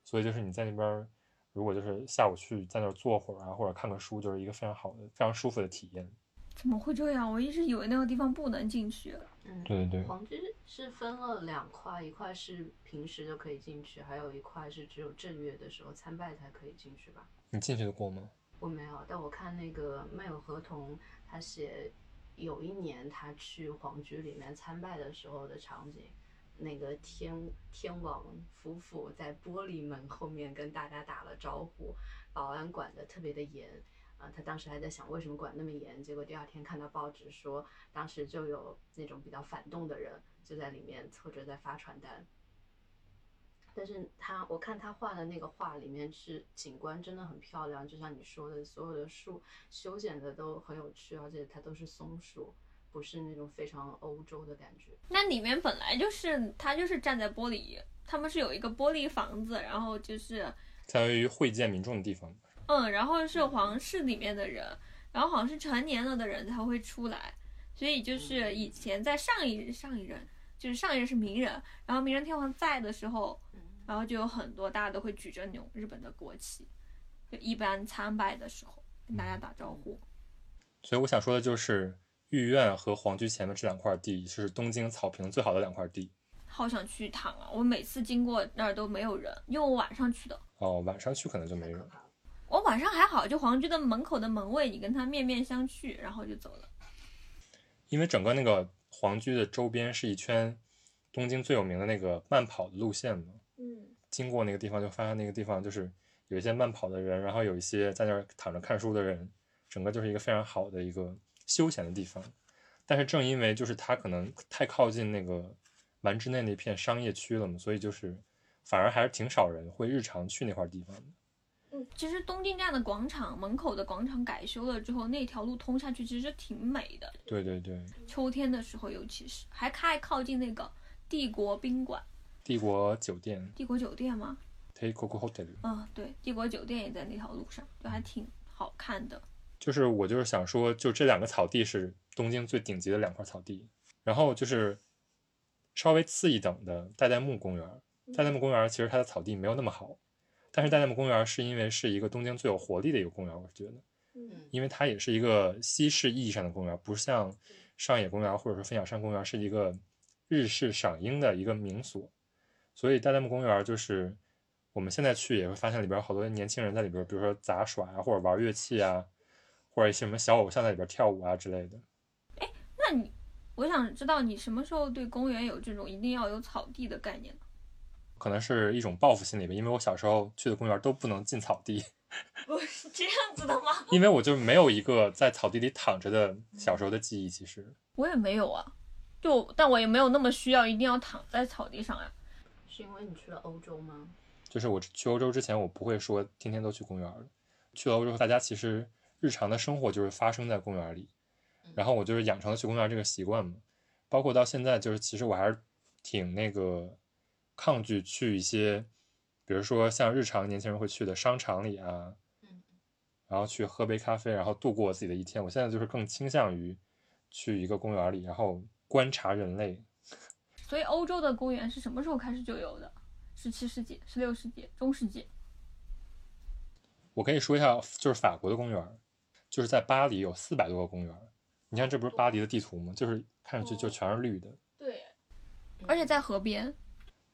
所以就是你在那边儿，如果就是下午去在那儿坐会儿啊，或者看个书，就是一个非常好的、非常舒服的体验。怎么会这样？我一直以为那个地方不能进去。嗯，对对对，皇居是分了两块，一块是平时就可以进去，还有一块是只有正月的时候参拜才可以进去吧。你进去的过吗？我没有，但我看那个麦有合同，他写有一年他去皇居里面参拜的时候的场景，那个天天王夫妇在玻璃门后面跟大家打了招呼，保安管的特别的严。啊，他当时还在想为什么管那么严，结果第二天看到报纸说，当时就有那种比较反动的人就在里面凑着在发传单。但是他，我看他画的那个画里面是景观真的很漂亮，就像你说的，所有的树修剪的都很有趣，而且它都是松树，不是那种非常欧洲的感觉。那里面本来就是他就是站在玻璃，他们是有一个玻璃房子，然后就是相当于会见民众的地方。嗯，然后是皇室里面的人，然后好像是成年了的人才会出来，所以就是以前在上一上一任，就是上一任是名人，然后明仁天皇在的时候，然后就有很多大家都会举着那种日本的国旗，就一般参拜的时候跟大家打招呼。所以我想说的就是，御苑和皇居前面这两块地是东京草坪最好的两块地。好想去一趟啊！我每次经过那儿都没有人，因为我晚上去的。哦，晚上去可能就没人。我晚上还好，就皇居的门口的门卫，你跟他面面相觑，然后就走了。因为整个那个皇居的周边是一圈东京最有名的那个慢跑的路线嘛，嗯，经过那个地方就发现那个地方就是有一些慢跑的人，然后有一些在那儿躺着看书的人，整个就是一个非常好的一个休闲的地方。但是正因为就是它可能太靠近那个丸之内那片商业区了嘛，所以就是反而还是挺少人会日常去那块地方的。嗯，其实东京站的广场门口的广场改修了之后，那条路通下去其实挺美的。对对对，秋天的时候，尤其是还太靠近那个帝国宾馆、帝国酒店帝国酒店吗？（Teikoku Hotel）。嗯，对，帝国酒店也在那条路上，就还挺好看的。就是我就是想说，就这两个草地是东京最顶级的两块草地，然后就是稍微次一等的代代木公园。代代木公园其实它的草地没有那么好，但是代代木公园是因为是一个东京最有活力的一个公园，我觉得，嗯因为它也是一个西式意义上的公园，不像上野公园或者说分享山公园是一个日式赏樱的一个名所，所以代代木公园就是我们现在去也会发现里边好多年轻人在里边，比如说杂耍啊，或者玩乐器啊，或者一些什么小偶像在里边跳舞啊之类的。哎那你，我想知道你什么时候对公园有这种一定要有草地的概念呢？可能是一种报复心理吧，因为我小时候去的公园都不能进草地，不是这样子的吗？因为我就没有一个在草地里躺着的小时候的记忆。其实，我也没有啊，就但我也没有那么需要一定要躺在草地上呀、是因为你去了欧洲吗？就是我去欧洲之前，我不会说天天都去公园的。去了欧洲，大家其实日常的生活就是发生在公园里，然后我就是养成了去公园这个习惯嘛。包括到现在，就是其实我还是挺那个抗拒去一些比如说像日常年轻人会去的商场里啊，嗯然后去喝杯咖啡，然后度过自己的一天。我现在就是更倾向于去一个公园里，然后观察人类。所以欧洲的公园是什么时候开始就有的？十七世纪、十六世纪、中世纪。我可以说一下，就是法国的公园，就是在巴黎有四百多个公园。你看，这不是巴黎的地图吗？就是看上去就全是绿的。对，而且在河边。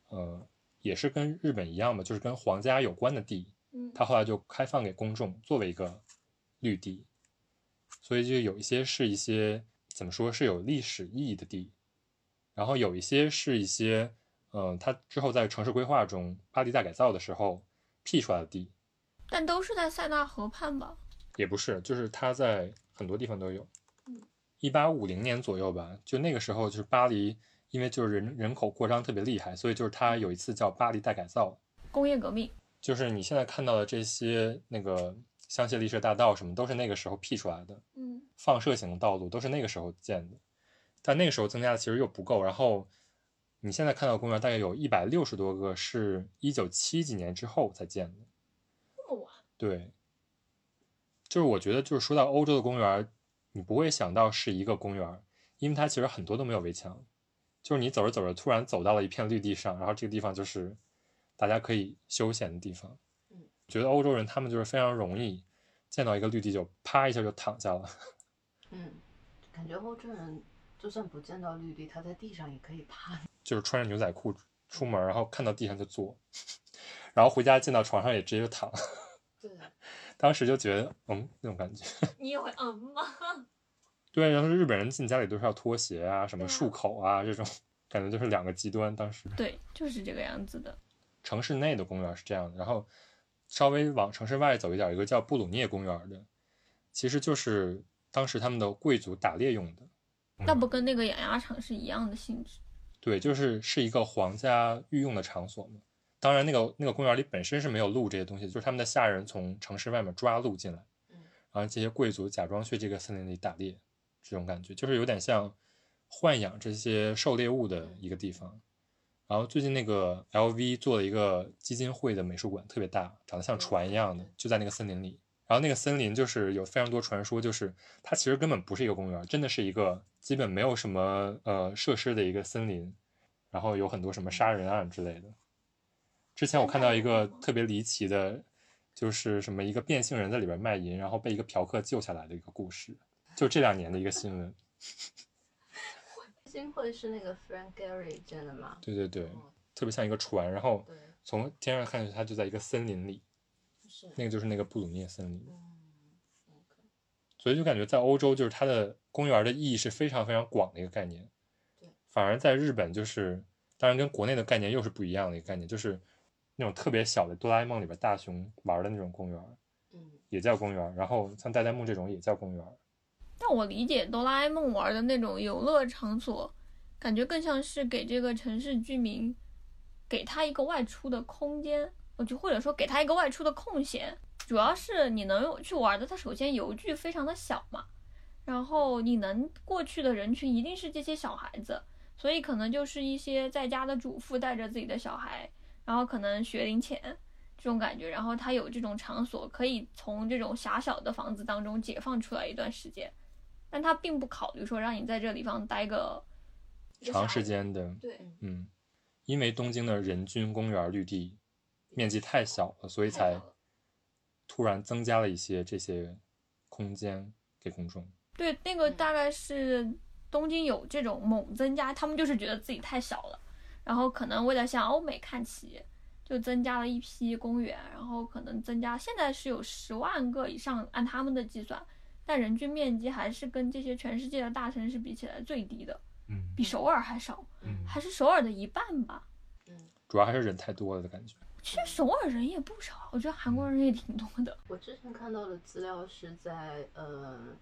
呃，也是跟日本一样嘛，就是跟皇家有关的地，嗯。它后来就开放给公众作为一个绿地，所以就有一些是一些怎么说是有历史意义的地，然后有一些是一些，嗯、它之后在城市规划中巴黎大改造的时候辟出来的地，但都是在塞纳河畔吧？也不是，就是它在很多地方都有。嗯。一八五零年左右吧，就那个时候就是巴黎，因为就是人人口扩张特别厉害，所以就是它有一次叫巴黎大改造，工业革命。就是你现在看到的这些那个香榭丽舍大道什么，都是那个时候辟出来的，嗯，放射型的道路都是那个时候建的，但那个时候增加的其实又不够。然后你现在看到的公园大概有一百六十多个是一九七几年之后才建的。这么晚？对，就是我觉得就是说到欧洲的公园，你不会想到是一个公园，因为它其实很多都没有围墙，就是你走着走着突然走到了一片绿地上，然后这个地方就是大家可以休闲的地方。嗯，觉得欧洲人他们就是非常容易见到一个绿地就啪一下就躺下了。嗯，感觉欧洲人就算不见到绿地，他在地上也可以趴。就是穿着牛仔裤出门，然后看到地上就坐，然后回家进到床上也直接就躺。对，当时就觉得，嗯，那种感觉。你也会嗯吗？对，然后日本人进家里都是要脱鞋啊，什么漱口啊，这种感觉就是两个极端。当时对，就是这个样子的。城市内的公园是这样的，然后稍微往城市外走一点，有一个叫布鲁涅公园的，其实就是当时他们的贵族打猎用的。那不跟那个养鸭场是一样的性质？对，就是是一个皇家御用的场所嘛。当然，那个那个公园里本身是没有鹿这些东西，就是他们的下人从城市外面抓鹿进来，嗯然后这些贵族假装去这个森林里打猎，这种感觉就是有点像豢养这些狩猎物的一个地方。然后最近那个 LV 做了一个基金会的美术馆，特别大，长得像船一样的，就在那个森林里。然后那个森林就是有非常多传说，就是它其实根本不是一个公园，真的是一个基本没有什么呃设施的一个森林，然后有很多什么杀人案之类的。之前我看到一个特别离奇的，就是什么一个变性人在里边卖淫，然后被一个嫖客救下来的一个故事，就这两年的一个新闻。新会是那个 Frank Gehry 真的吗？对对对，哦特别像一个船，然后，从天上看去，它就在一个森林里，是。那个就是那个布鲁涅森林。所以就感觉在欧洲，就是它的公园的意义是非常非常广的一个概念。对，反而在日本就是，当然跟国内的概念又是不一样的一个概念，就是那种特别小的哆啦 A 梦里边大雄玩的那种公园，嗯，也叫公园。然后像代代木这种也叫公园。但我理解哆啦 A 梦玩的那种游乐场所，感觉更像是给这个城市居民，给他一个外出的空间，我就或者说给他一个外出的空闲。主要是你能去玩的，它首先游具非常的小嘛，然后你能过去的人群一定是这些小孩子，所以可能就是一些在家的主妇带着自己的小孩，然后可能学龄前这种感觉，然后他有这种场所可以从这种狭小的房子当中解放出来一段时间。但他并不考虑说让你在这个地方待个长时。间的，对，嗯，因为东京的人均公园绿地面积太小了，所以才突然增加了一些这些空间给公众。对，那个嗯大概是东京有这种猛增加，他们就是觉得自己太小了，然后可能为了向欧美看齐，就增加了一批公园，然后可能增加，现在是有十万个以上，按他们的计算，但人均面积还是跟这些全世界的大城市比起来最低的，嗯比首尔还少，嗯，还是首尔的一半吧。嗯，主要还是人太多了的感觉。其实首尔人也不少，我觉得韩国人也挺多的。我之前看到的资料是在呃，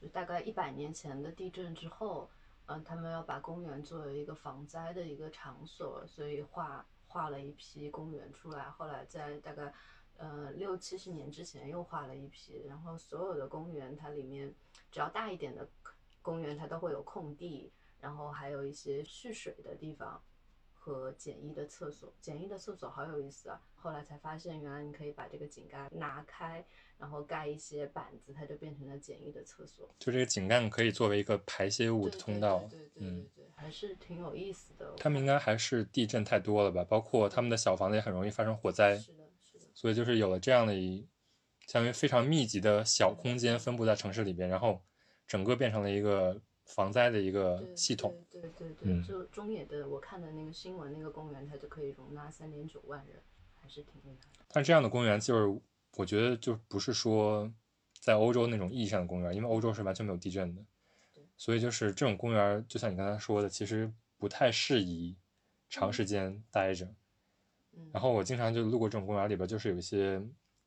就大概一百年前的地震之后，嗯、他们要把公园作为一个防灾的一个场所，所以划划了一批公园出来。后来在大概呃六七十年之前又画了一批，然后所有的公园它里面只要大一点的公园，它都会有空地，然后还有一些蓄水的地方。和简易的厕所。简易的厕所好有意思啊！后来才发现，原来你可以把这个井盖拿开，然后盖一些板子，它就变成了简易的厕所。就这个井盖可以作为一个排泄物的通道。对对对对嗯，对，还是挺有意思的。他们应该还是地震太多了吧？包括他们的小房子也很容易发生火灾，是的，所以就是有了这样的一，相当于非常密集的小空间分布在城市里边，然后整个变成了一个防灾的一个系统。对对对对，嗯就中野的我看的那个新闻，那个公园它就可以容纳三点九万人，还是挺厉害的。但这样的公园就是，我觉得就不是说在欧洲那种意义上的公园，因为欧洲是完全没有地震的对，所以就是这种公园，就像你刚才说的，其实不太适宜长时间待着。嗯，然后我经常就路过这种公园里边，就是有一些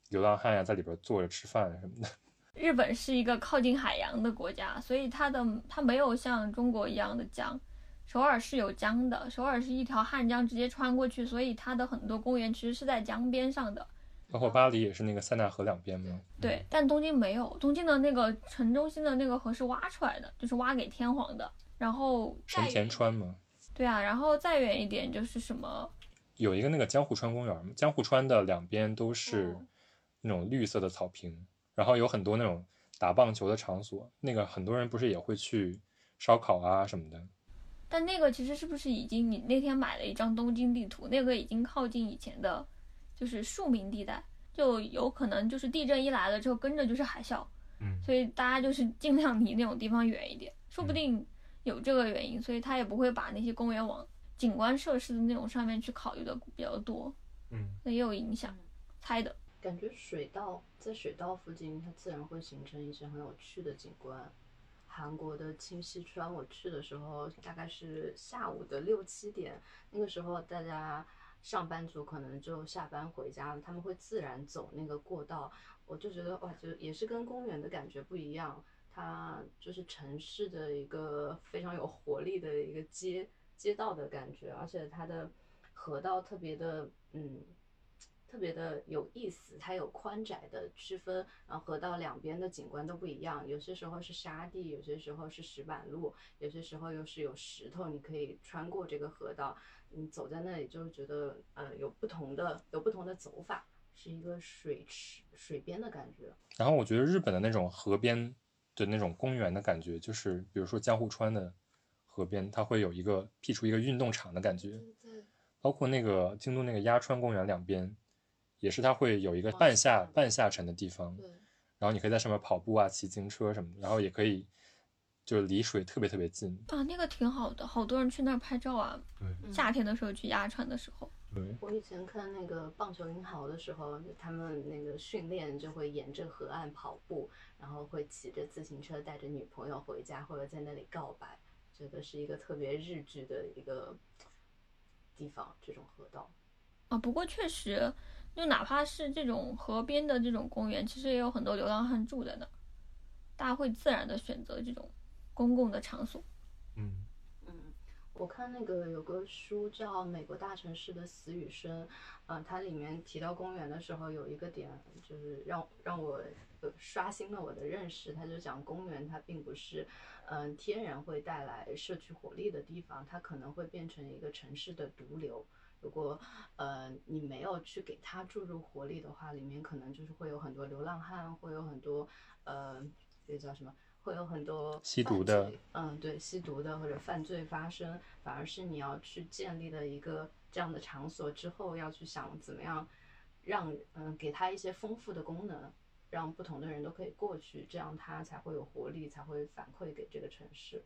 流浪汉呀、在里边坐着吃饭什么的。日本是一个靠近海洋的国家，所以它的它没有像中国一样的江。首尔是有江的，首尔是一条汉江直接穿过去，所以它的很多公园其实是在江边上的。包括巴黎也是那个塞纳河两边嘛。对，但东京没有，东京的那个城中心的那个河是挖出来的，就是挖给天皇的。然后神田川嘛，对啊，然后再远一点就是什么有一个那个江户川公园，江户川的两边都是哦。那种绿色的草坪，然后有很多那种打棒球的场所，那个很多人不是也会去烧烤啊什么的。但那个其实是不是已经你那天买了一张东京地图，那个已经靠近以前的，就是庶民地带，就有可能就是地震一来了之后跟着就是海啸，嗯所以大家就是尽量离那种地方远一点，说不嗯。定有这个原因，所以他也不会把那些公园往景观设施的那种上面去考虑的比较多，嗯，那也有影响，猜的。感觉水道在水道附近，它自然会形成一些很有趣的景观。韩国的清溪川，我去的时候大概是下午的六七点，那个时候大家上班族可能就下班回家了，他们会自然走那个过道，我就觉得哇，就也是跟公园的感觉不一样，它就是城市的一个非常有活力的一个街街道的感觉，而且它的河道特别的嗯。特别的有意思，它有宽窄的区分，然后河道两边的景观都不一样，有些时候是沙地，有些时候是石板路，有些时候又是有石头，你可以穿过这个河道，你走在那里就是觉得呃有不同的有不同的走法，是一个水池水边的感觉。然后我觉得日本的那种河边的那种公园的感觉，就是比如说江户川的河边，它会有一个辟出一个运动场的感觉，对，包括那个京都那个鸭川公园两边，也是它会有一个半下半下沉的地方，对，然后你可以在上面跑步啊、骑自行车什么的，然后也可以就是离水特别特别近。啊，那个挺好的，好多人去那儿拍照啊。对夏天的时候去鸭川的时候，对，我以前看那个棒球英豪的时候，他们那个训练就会沿着河岸跑步，然后会骑着自行车带着女朋友回家，或者在那里告白，觉得是一个特别日剧的一个地方，这种河道。啊，不过确实，就哪怕是这种河边的这种公园，其实也有很多流浪汉住在那儿，大家会自然的选择这种公共的场所。嗯，嗯，我看那个有个书叫《美国大城市的死与生》，呃，它里面提到公园的时候，有一个点就是让让我呃刷新了我的认识。他就讲公园它并不是嗯、呃天然会带来社区活力的地方，它可能会变成一个城市的毒瘤。如果呃你没有去给它注入活力的话，里面可能就是会有很多流浪汉，会有很多呃这叫什么？会有很多吸毒的嗯，对，吸毒的或者犯罪发生，反而是你要去建立的一个这样的场所之后，要去想怎么样让嗯给它一些丰富的功能，让不同的人都可以过去，这样它才会有活力，才会反馈给这个城市，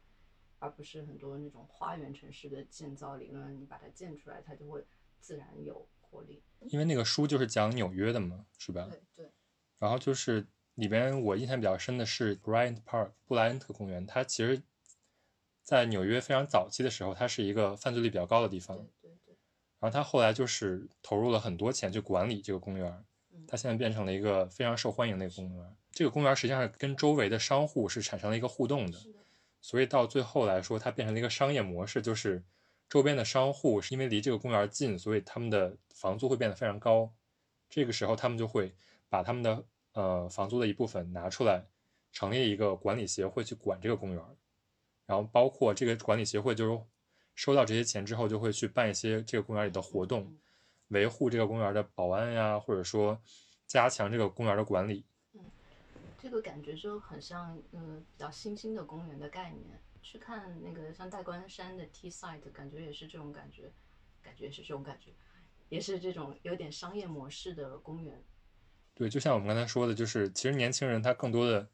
而不是很多那种花园城市的建造理论，你把它建出来，它就会自然有活力。因为那个书就是讲纽约的嘛，是吧？对对，然后就是里边我印象比较深的是 Bryant Park 布莱恩特公园，它其实，在纽约非常早期的时候，它是一个犯罪率比较高的地方。对对对，然后他后来就是投入了很多钱去管理这个公园嗯，它现在变成了一个非常受欢迎的一个公园。这个公园实际上跟周围的商户是产生了一个互动的，所以到最后来说，它变成了一个商业模式，就是周边的商户是因为离这个公园近，所以他们的房租会变得非常高。这个时候，他们就会把他们的呃房租的一部分拿出来，成立一个管理协会去管这个公园。然后包括这个管理协会就是收到这些钱之后，就会去办一些这个公园里的活动，维护这个公园的保安呀，或者说加强这个公园的管理。嗯这个感觉就很像，嗯，比较新兴的公园的概念。去看那个像大关山的 T site，感觉也是这种感觉，感觉也是这种感觉，也是这种有点商业模式的公园。对，就像我们刚才说的，就是其实年轻人他更多的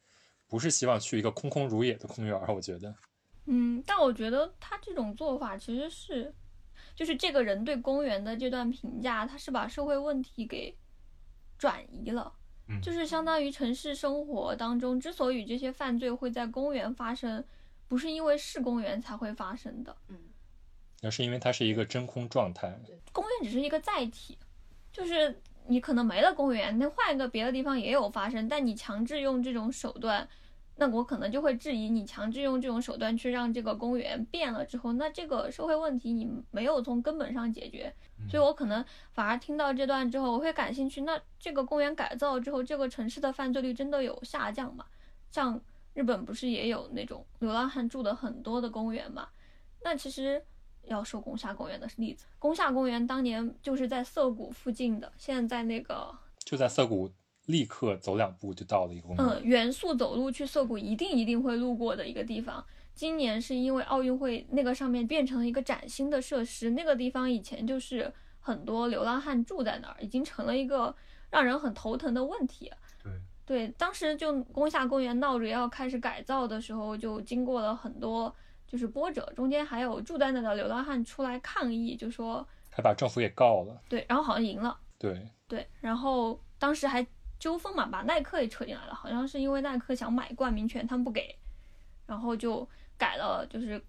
不是希望去一个空空如也的公园，我觉得。嗯，但我觉得他这种做法其实是，就是这个人对公园的这段评价，他是把社会问题给转移了。嗯就是相当于城市生活当中，之所以这些犯罪会在公园发生，不是因为是公园才会发生的，嗯，那是因为它是一个真空状态。公园只是一个载体，就是你可能没了公园，那换一个别的地方也有发生，但你强制用这种手段，那我可能就会质疑你强制用这种手段去让这个公园变了之后，那这个社会问题你没有从根本上解决，所以我可能反而听到这段之后，我会感兴趣。那这个公园改造之后，这个城市的犯罪率真的有下降吗？像日本不是也有那种流浪汉住的很多的公园嘛？那其实要说宫下公园的例子，宫下公园当年就是在涩谷附近的，现在在那个就在涩谷，立刻走两步就到了一个公园。嗯，元素走路去涩谷一定一定会路过的一个地方。今年是因为奥运会那个上面变成了一个崭新的设施，那个地方以前就是很多流浪汉住在那儿，已经成了一个让人很头疼的问题。对对，当时就宫下公园闹着要开始改造的时候，就经过了很多就是波折，中间还有住在那的流浪汉出来抗议，就说还把政府给告了。对，然后好像赢了。对，对，然后当时还纠纷嘛，把耐克也扯进来了，好像是因为耐克想买冠名权，他们不给，然后就改了，就是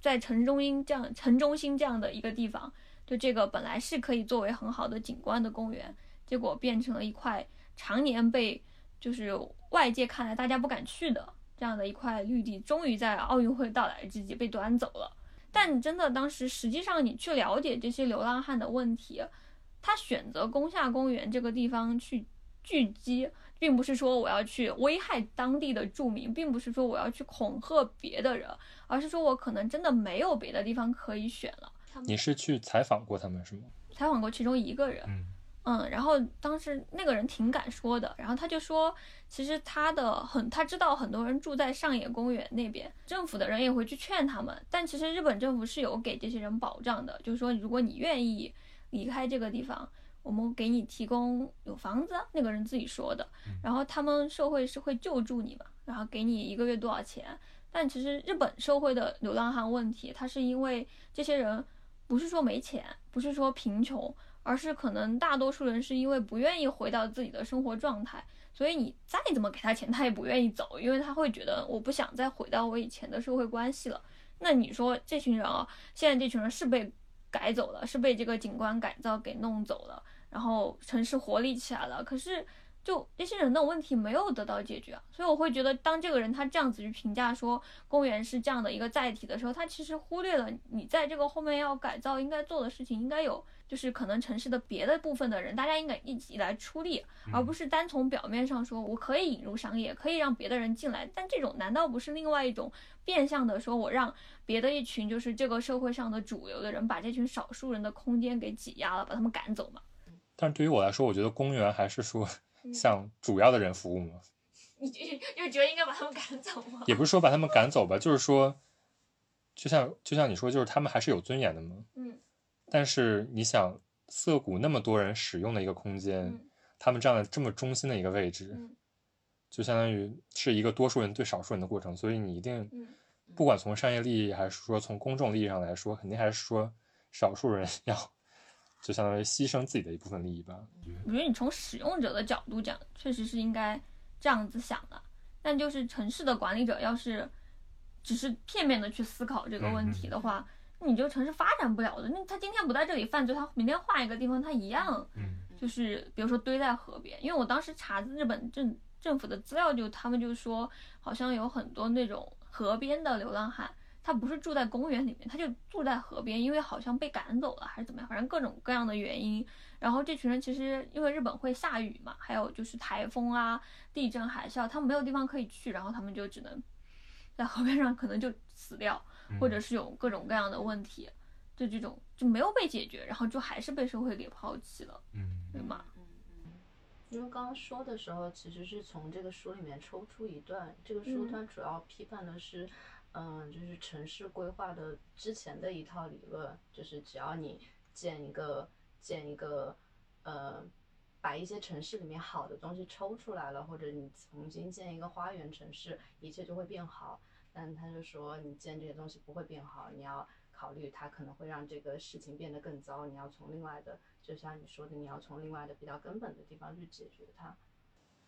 在城中心这样城中心这样的一个地方，就这个本来是可以作为很好的景观的公园，结果变成了一块常年被就是外界看来大家不敢去的这样的一块绿地，终于在奥运会到来之际被端走了。但真的当时实际上你去了解这些流浪汉的问题，他选择宫下公园这个地方去聚集，并不是说我要去危害当地的住民，并不是说我要去恐吓别的人，而是说我可能真的没有别的地方可以选了。你是去采访过他们是吗？采访过其中一个人，嗯嗯，然后当时那个人挺敢说的，然后他就说，其实他的很，他知道很多人住在上野公园那边，政府的人也会去劝他们，但其实日本政府是有给这些人保障的，就是说如果你愿意离开这个地方，我们给你提供有房子，那个人自己说的，然后他们社会是会救助你嘛，然后给你一个月多少钱，但其实日本社会的流浪汉问题，它是因为这些人不是说没钱，不是说贫穷。而是可能大多数人是因为不愿意回到自己的生活状态，所以你再怎么给他钱，他也不愿意走，因为他会觉得我不想再回到我以前的社会关系了。那你说这群人啊，现在这群人是被改走了，是被这个景观改造给弄走了，然后城市活力起来了，可是就这些人的问题没有得到解决啊，所以我会觉得，当这个人他这样子去评价说公园是这样的一个载体的时候，他其实忽略了你在这个后面要改造应该做的事情，应该有。就是可能城市的别的部分的人，大家应该一起来出力，而不是单从表面上说我可以引入商业，可以让别的人进来。但这种难道不是另外一种变相的说，我让别的一群就是这个社会上的主流的人，把这群少数人的空间给挤压了，把他们赶走吗？但是对于我来说，我觉得公园还是说 向主要的人服务嘛，你就就觉得应该把他们赶走吗？也不是说把他们赶走吧，就是说，就像就像你说，就是他们还是有尊严的嘛。嗯但是你想，涩谷那么多人使用的一个空间，嗯他们站在这么中心的一个位置，嗯就相当于是一个多数人对少数人的过程，所以你一定嗯，不管从商业利益还是说从公众利益上来说，肯定还是说少数人 要就相当于牺牲自己的一部分利益吧。我觉得你从使用者的角度讲，确实是应该这样子想的。但就是城市的管理者要是只是片面的去思考这个问题的话，你这个城市发展不了的。那他今天不在这里犯罪，他明天换一个地方，他一样嗯就是比如说堆在河边。因为我当时查日本政政府的资料就，他们就说好像有很多那种河边的流浪汉，他不是住在公园里面，他就住在河边，因为好像被赶走了还是怎么样，反正各种各样的原因。然后这群人其实因为日本会下雨嘛，还有就是台风啊、地震、海啸，他们没有地方可以去，然后他们就只能在河边上可能就死掉，或者是有各种各样的问题。就这种就没有被解决，然后就还是被社会给抛弃了，嗯对吗？嗯嗯，因为刚刚说的时候，其实是从这个书里面抽出一段，这个书嗯它主要批判的是，嗯、就是城市规划的之前的一套理论，就是只要你建一个建一个，呃，把一些城市里面好的东西抽出来了，或者你重新建一个花园城市，一切就会变好。但他就说，你建这些东西不会变好，你要考虑它可能会让这个事情变得更糟，你要从另外的，就像你说的，你要从另外的比较根本的地方去解决它。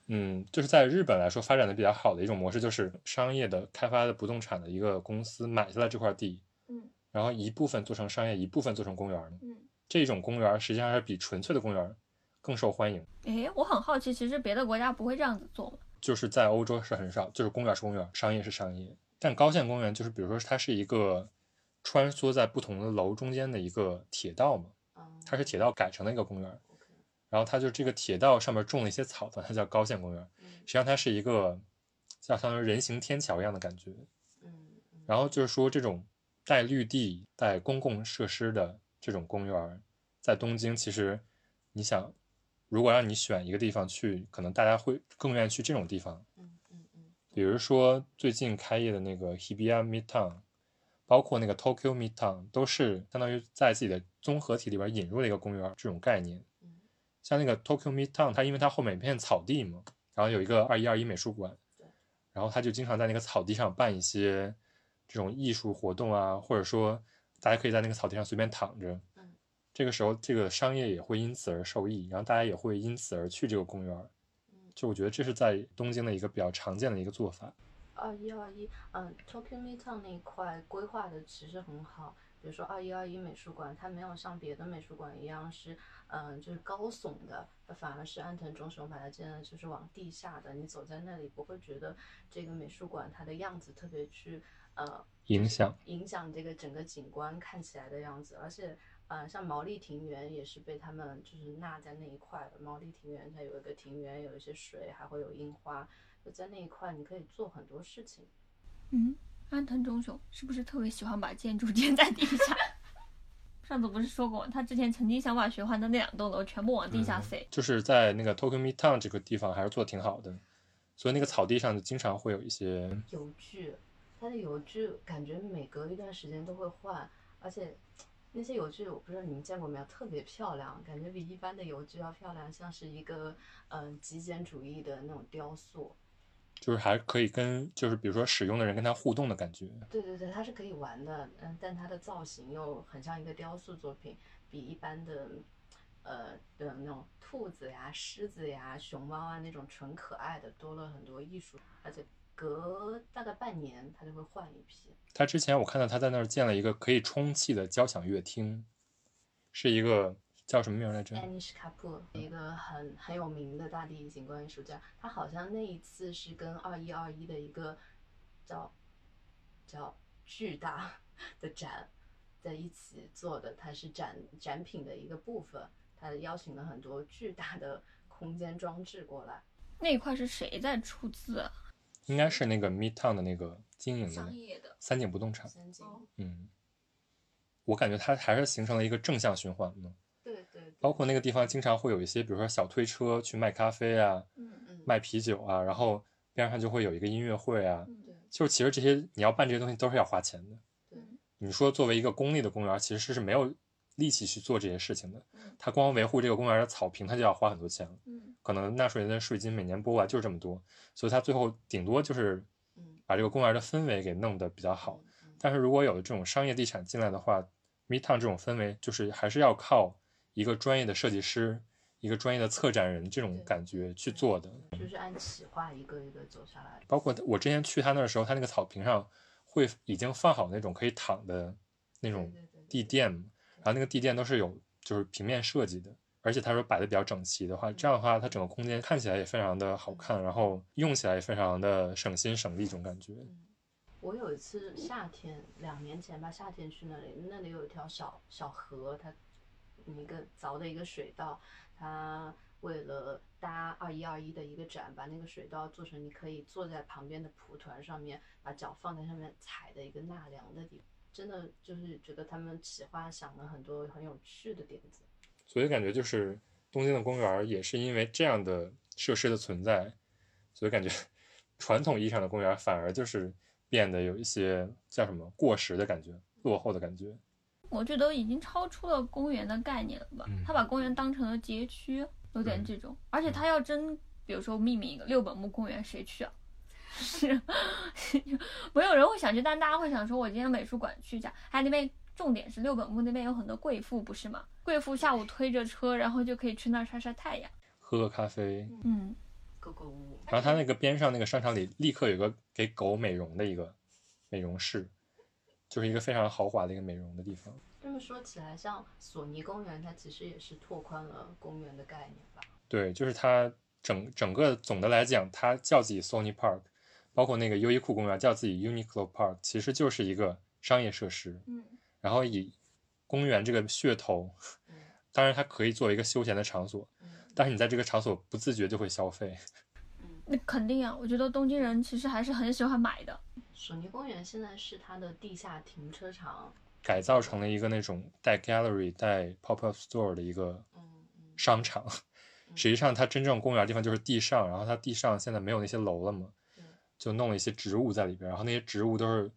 嗯，就是在日本来说发展的比较好的一种模式，就是商业的开发的不动产的一个公司买下来这块地，嗯然后一部分做成商业，一部分做成公园儿。嗯。这种公园儿实际上是比纯粹的公园儿更受欢迎。诶，我很好奇，其实别的国家不会这样子做吗？就是在欧洲是很少，就是公园是公园，商业是商业。但高线公园就是，比如说它是一个穿梭在不同的楼中间的一个铁道嘛，嗯，它是铁道改成的一个公园。然后它就这个铁道上面种了一些草，它叫高线公园。嗯实际上它是一个像相当于人行天桥一样的感觉。嗯嗯，然后就是说这种带绿地、带公共设施的这种公园，在东京其实你想，如果让你选一个地方去，可能大家会更愿意去这种地方。嗯嗯嗯比如说最近开业的那个 Hibiya Midtown，包括那个 Tokyo Midtown，都是相当于在自己的综合体里边引入了一个公园这种概念。嗯像那个 Tokyo Midtown，它因为它后面一片草地嘛，然后有一个二一二一美术馆对，然后他就经常在那个草地上办一些这种艺术活动啊，或者说大家可以在那个草地上随便躺着嗯，这个时候这个商业也会因此而受益，然后大家也会因此而去这个公园儿。嗯，就我觉得这是在东京的一个比较常见的一个做法。二一二一，嗯，Tokyo Midtown 那一块规划的其实很好。比如说二一二一美术馆，它没有像别的美术馆一样是，嗯，就是高耸的，它反而是安藤忠雄把它建的就是往地下的。你走在那里不会觉得这个美术馆它的样子特别去，呃，影响影响这个整个景观看起来的样子。而且，呃，像毛利庭园也是被他们就是纳在那一块的。毛利庭园它有一个庭园，有一些水，还会有樱花，就在那一块你可以做很多事情。嗯，安藤忠雄是不是特别喜欢把建筑 建在地下？上次不是说过，他之前曾经想把学环的那两栋楼全部往地下塞。就是在那个 Tokyo Midtown 这个地方还是做的挺好的，所以那个草地上就经常会有一些油锯，它的油锯感觉每隔一段时间都会换，而且那些油锯我不知道你们见过没有，特别漂亮，感觉比一般的油锯要漂亮，像是一个嗯、极简主义的那种雕塑。就是还可以跟就是比如说使用的人跟他互动的感觉。对对对，它是可以玩的，嗯，但它的造型又很像一个雕塑作品，比一般的，呃的那种兔子呀、狮子呀、熊猫啊那种纯可爱的多了很多艺术，而且隔大概半年它就会换一批。他之前我看到他在那儿建了一个可以充气的交响乐厅，是一个叫什么名儿来着？安妮什卡普，一个很很有名的大地景观艺术家，他好像那一次是跟二一二一的一个叫叫巨大的展在一起做的，它是展展品的一个部分，他邀请了很多巨大的空间装置过来。那一块是谁在出资啊？应该是那个 Midtown 的那个经营的商业的。三井不动产。三景，哦嗯，我感觉它还是形成了一个正向循环嘛。包括那个地方经常会有一些，比如说小推车去卖咖啡啊、嗯嗯，卖啤酒啊，然后边上就会有一个音乐会啊。嗯对就是其实这些你要办这些东西都是要花钱的。对，你说作为一个公立的公园，其实是没有力气去做这些事情的嗯。它光维护这个公园的草坪，他就要花很多钱了。嗯可能纳税人的税金每年拨过来就是这么多，所以他最后顶多就是嗯把这个公园的氛围给弄得比较好。但是如果有这种商业地产进来的话，Midtown 这种氛围就是还是要靠一个专业的设计师、一个专业的策展人这种感觉去做的。就是按企划一个一个走下来。包括我之前去他那儿的时候，他那个草坪上会已经放好那种可以躺的那种对对对对地垫，然后那个地垫都是有就是平面设计的，而且他说摆的比较整齐的话，这样的话它整个空间看起来也非常的好看，然后用起来也非常的省心省力这种感觉。我有一次夏天，两年前吧，夏天去那里，那里有一条小小河，它一个凿的一个水道，它为了搭二一二一的一个展，把那个水道做成你可以坐在旁边的蒲团上面，把脚放在上面踩的一个纳凉的地方。真的就是觉得他们企划想了很多很有趣的点子。所以感觉就是东京的公园也是因为这样的设施的存在，所以感觉 传统意义上的公园反而就是变得有一些叫什么过时的感觉、落后的感觉。我觉得已经超出了公园的概念了吧？嗯他把公园当成了街区，有点这种。而且他要真，比如说命名一个六本木公园，谁去啊？是，没有人会想去，但大家会想说，我今天美术馆去一下。还有那边重点是六本木那边有很多贵妇，不是吗？贵妇下午推着车，然后就可以去那儿晒晒太阳。喝个咖啡，嗯，购购物，然后它那个边上那个商场里立刻有个给狗美容的一个美容室，就是一个非常豪华的一个美容的地方。这么说起来，像索尼公园，它其实也是拓宽了公园的概念吧？对，就是它整整个总的来讲，它叫自己 Sony Park，包括那个优衣库公园叫自己 Uniqlo Park，其实就是一个商业设施。嗯，然后以公园这个噱头，嗯当然它可以作为一个休闲的场所，嗯但是你在这个场所不自觉就会消费。那肯定啊，我觉得东京人其实还是很喜欢买的。索尼公园现在是它的地下停车场，改造成了一个那种带 gallery、带 pop up store 的一个嗯嗯商场。实际上，它真正公园的地方就是地上，然后它地上现在没有那些楼了嘛对，就弄了一些植物在里边，然后那些植物都是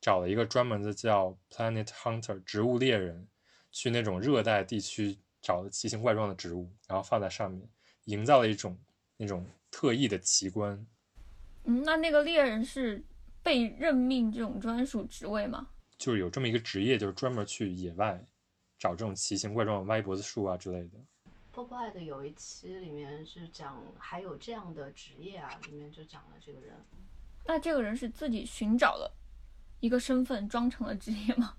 找了一个专门的叫 Planet Hunter 植物猎人，去那种热带地区找的奇形怪状的植物，然后放在上面，营造了一种那种特异的奇观。嗯，那那个猎人是被任命这种专属职位吗？就是有这么一个职业，就是专门去野外找这种奇形怪状的歪脖子树啊之类的。Pop Eye 的有一期里面是讲还有这样的职业啊，里面就讲了这个人。那这个人是自己寻找了一个身份装成了职业吗？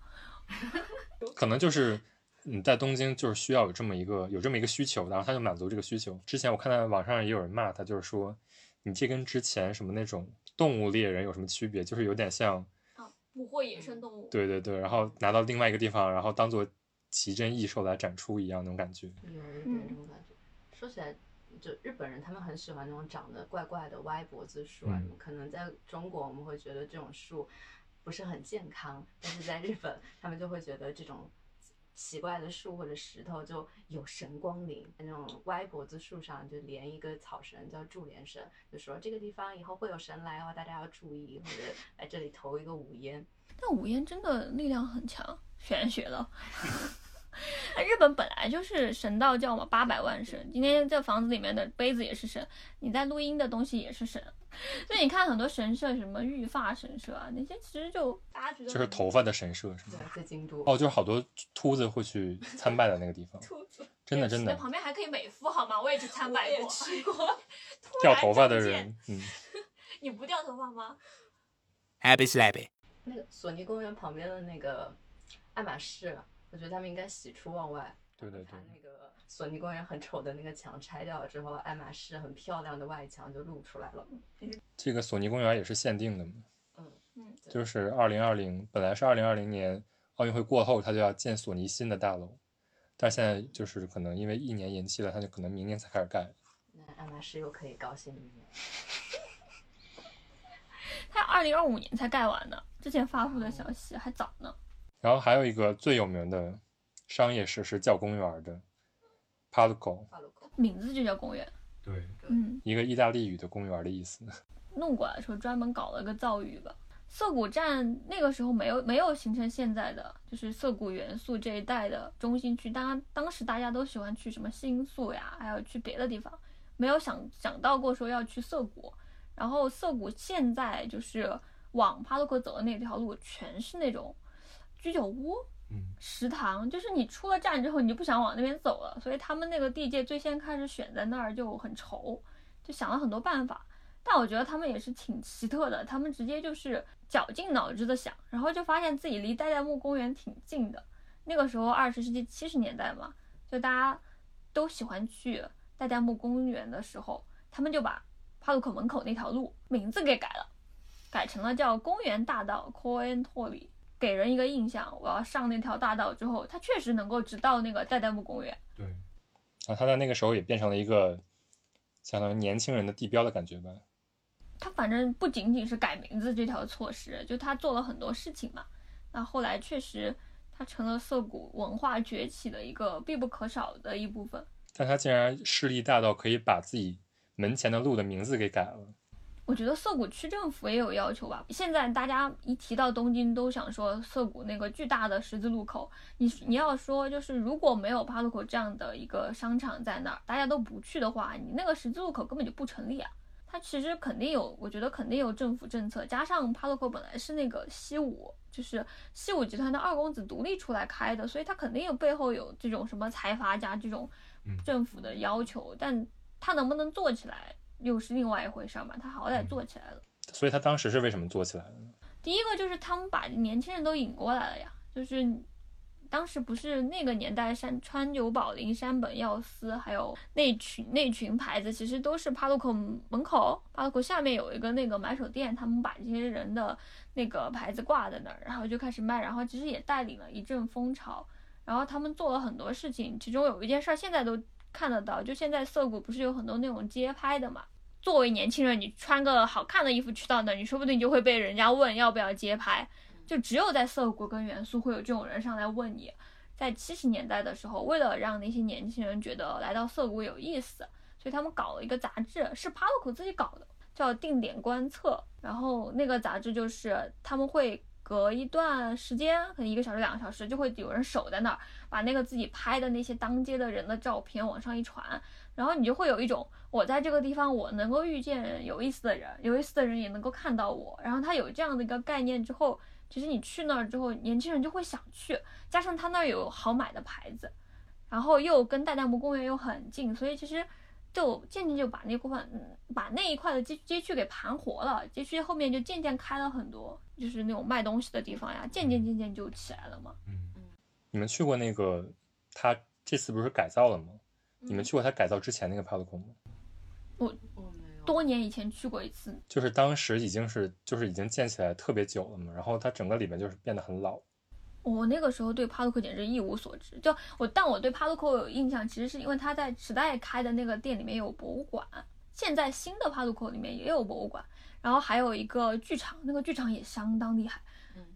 可能就是你在东京就是需要有这么一个有这么一个需求，然后他就满足这个需求。之前我看到网上也有人骂他，就是说你这跟之前什么那种动物猎人有什么区别？就是有点像，啊，捕获野生动物。对对对，然后拿到另外一个地方，然后当做奇珍异兽来展出一样那种感觉。有一点这种感觉。说起来，就日本人他们很喜欢那种长得怪怪的歪脖子树啊，嗯可能在中国我们会觉得这种树不是很健康，但是在日本他们就会觉得这种奇怪的树或者石头就有神光临。那种歪脖子树上就连一个草绳叫柱连绳，就说这个地方以后会有神来哦，大家要注意，或者来这里投一个五烟。但五烟真的力量很强，玄学了。那 日本本来就是神道教嘛，八百万神。今天这房子里面的杯子也是神，你在录音的东西也是神。所以你看很多神社，什么玉发神社啊，那些其实就大家觉得就是头发的神社是对吗？，在京都。哦，就是好多秃子会去参拜的那个地方，秃子。真的真的那旁边还可以美肤好吗？我也去参拜过。去过。掉头发的人，嗯，你不掉头发吗？Happy slappy. 那个索尼公园旁边的那个爱马仕，我觉得他们应该喜出望外。对对对把那个索尼公园很丑的那个墙拆掉了之后，爱马仕很漂亮的外墙就露出来了。这个索尼公园也是限定的嘛，嗯嗯，就是二零二零，本来是二零二零年奥运会过后，它就要建索尼新的大楼，但现在就是可能因为一年延期了，它就可能明年才开始盖。那爱马仕又可以高兴一年。它二零二五年才盖完呢，之前发布的消息还早呢。然后还有一个最有名的商业设施叫公园的 Parco，帕鲁口名字就叫公园。对，嗯，一个意大利语的公园的意思。弄过来的时候专门搞了个造语吧。涩谷站那个时候没有没有形成现在的就是涩谷元素这一带的中心区，当然当时大家都喜欢去什么新宿呀，还有去别的地方，没有想想到过说要去涩谷。然后涩谷现在就是往帕洛克走的那条路全是那种居酒屋、嗯，食堂，就是你出了站之后你就不想往那边走了，所以他们那个地界最先开始选在那儿就很愁，就想了很多办法。但我觉得他们也是挺奇特的，他们直接就是绞尽脑汁的想，然后就发现自己离代代木公园挺近的。那个时候二十世纪七十年代嘛，就大家都喜欢去代代木公园的时候，他们就把帕鲁口门口那条路名字给改了，改成了叫公园大道 （Coen t o r i 给人一个印象，我要上那条大道之后，它确实能够直到那个代代木公园。对。然后它在那个时候也变成了一个相当于年轻人的地标的感觉吧。他反正不仅仅是改名字这条措施，就他做了很多事情嘛。那后来确实，他成了涩谷文化崛起的一个必不可少的一部分。但他竟然势力大到可以把自己门前的路的名字给改了。我觉得涩谷区政府也有要求吧。现在大家一提到东京，都想说涩谷那个巨大的十字路口。你你要说就是如果没有帕路口这样的一个商场在那儿，大家都不去的话，你那个十字路口根本就不成立啊。它其实肯定有，我觉得肯定有政府政策，加上帕路口本来是那个西武，就是西武集团的二公子独立出来开的，所以它肯定有背后有这种什么财阀家这种政府的要求，但它能不能做起来？又是另外一回事嘛，他好歹做起来了。所以他当时是为什么做起来的呢？第一个就是他们把年轻人都引过来了呀，就是当时不是那个年代，山川久保玲、山本耀司，还有那群那群牌子，其实都是帕路口门口，帕路口下面有一个那个买手店，他们把这些人的那个牌子挂在那儿，然后就开始卖，然后其实也带领了一阵风潮。然后他们做了很多事情，其中有一件事儿现在都。看得到，就现在涩谷不是有很多那种街拍的嘛？作为年轻人，你穿个好看的衣服去到那，你说不定就会被人家问要不要街拍。就只有在涩谷跟元素会有这种人上来问你。在七十年代的时候，为了让那些年轻人觉得来到涩谷有意思，所以他们搞了一个杂志，是帕洛口自己搞的，叫《定点观测》。然后那个杂志就是他们会。隔一段时间，可能一个小时、两个小时，就会有人守在那儿，把那个自己拍的那些当街的人的照片往上一传，然后你就会有一种我在这个地方，我能够遇见有意思的人，有意思的人也能够看到我。然后他有这样的一个概念之后，其实你去那儿之后，年轻人就会想去，加上他那儿有好买的牌子，然后又跟代代木公园又很近，所以其实。就渐渐就把那部分，把那一块的街街区给盘活了，街区后面就渐渐开了很多，就是那种卖东西的地方呀，渐渐渐渐就起来了嘛。嗯你们去过那个，他这次不是改造了吗？你们去过他改造之前那个 p a l c o 吗？我多年以前去过一次，就是当时已经是就是已经建起来特别久了嘛，然后它整个里面就是变得很老。我那个时候对帕鲁克简直一无所知，就我，但我对帕鲁克有印象，其实是因为他在时代开的那个店里面有博物馆，现在新的帕鲁克里面也有博物馆，然后还有一个剧场，那个剧场也相当厉害。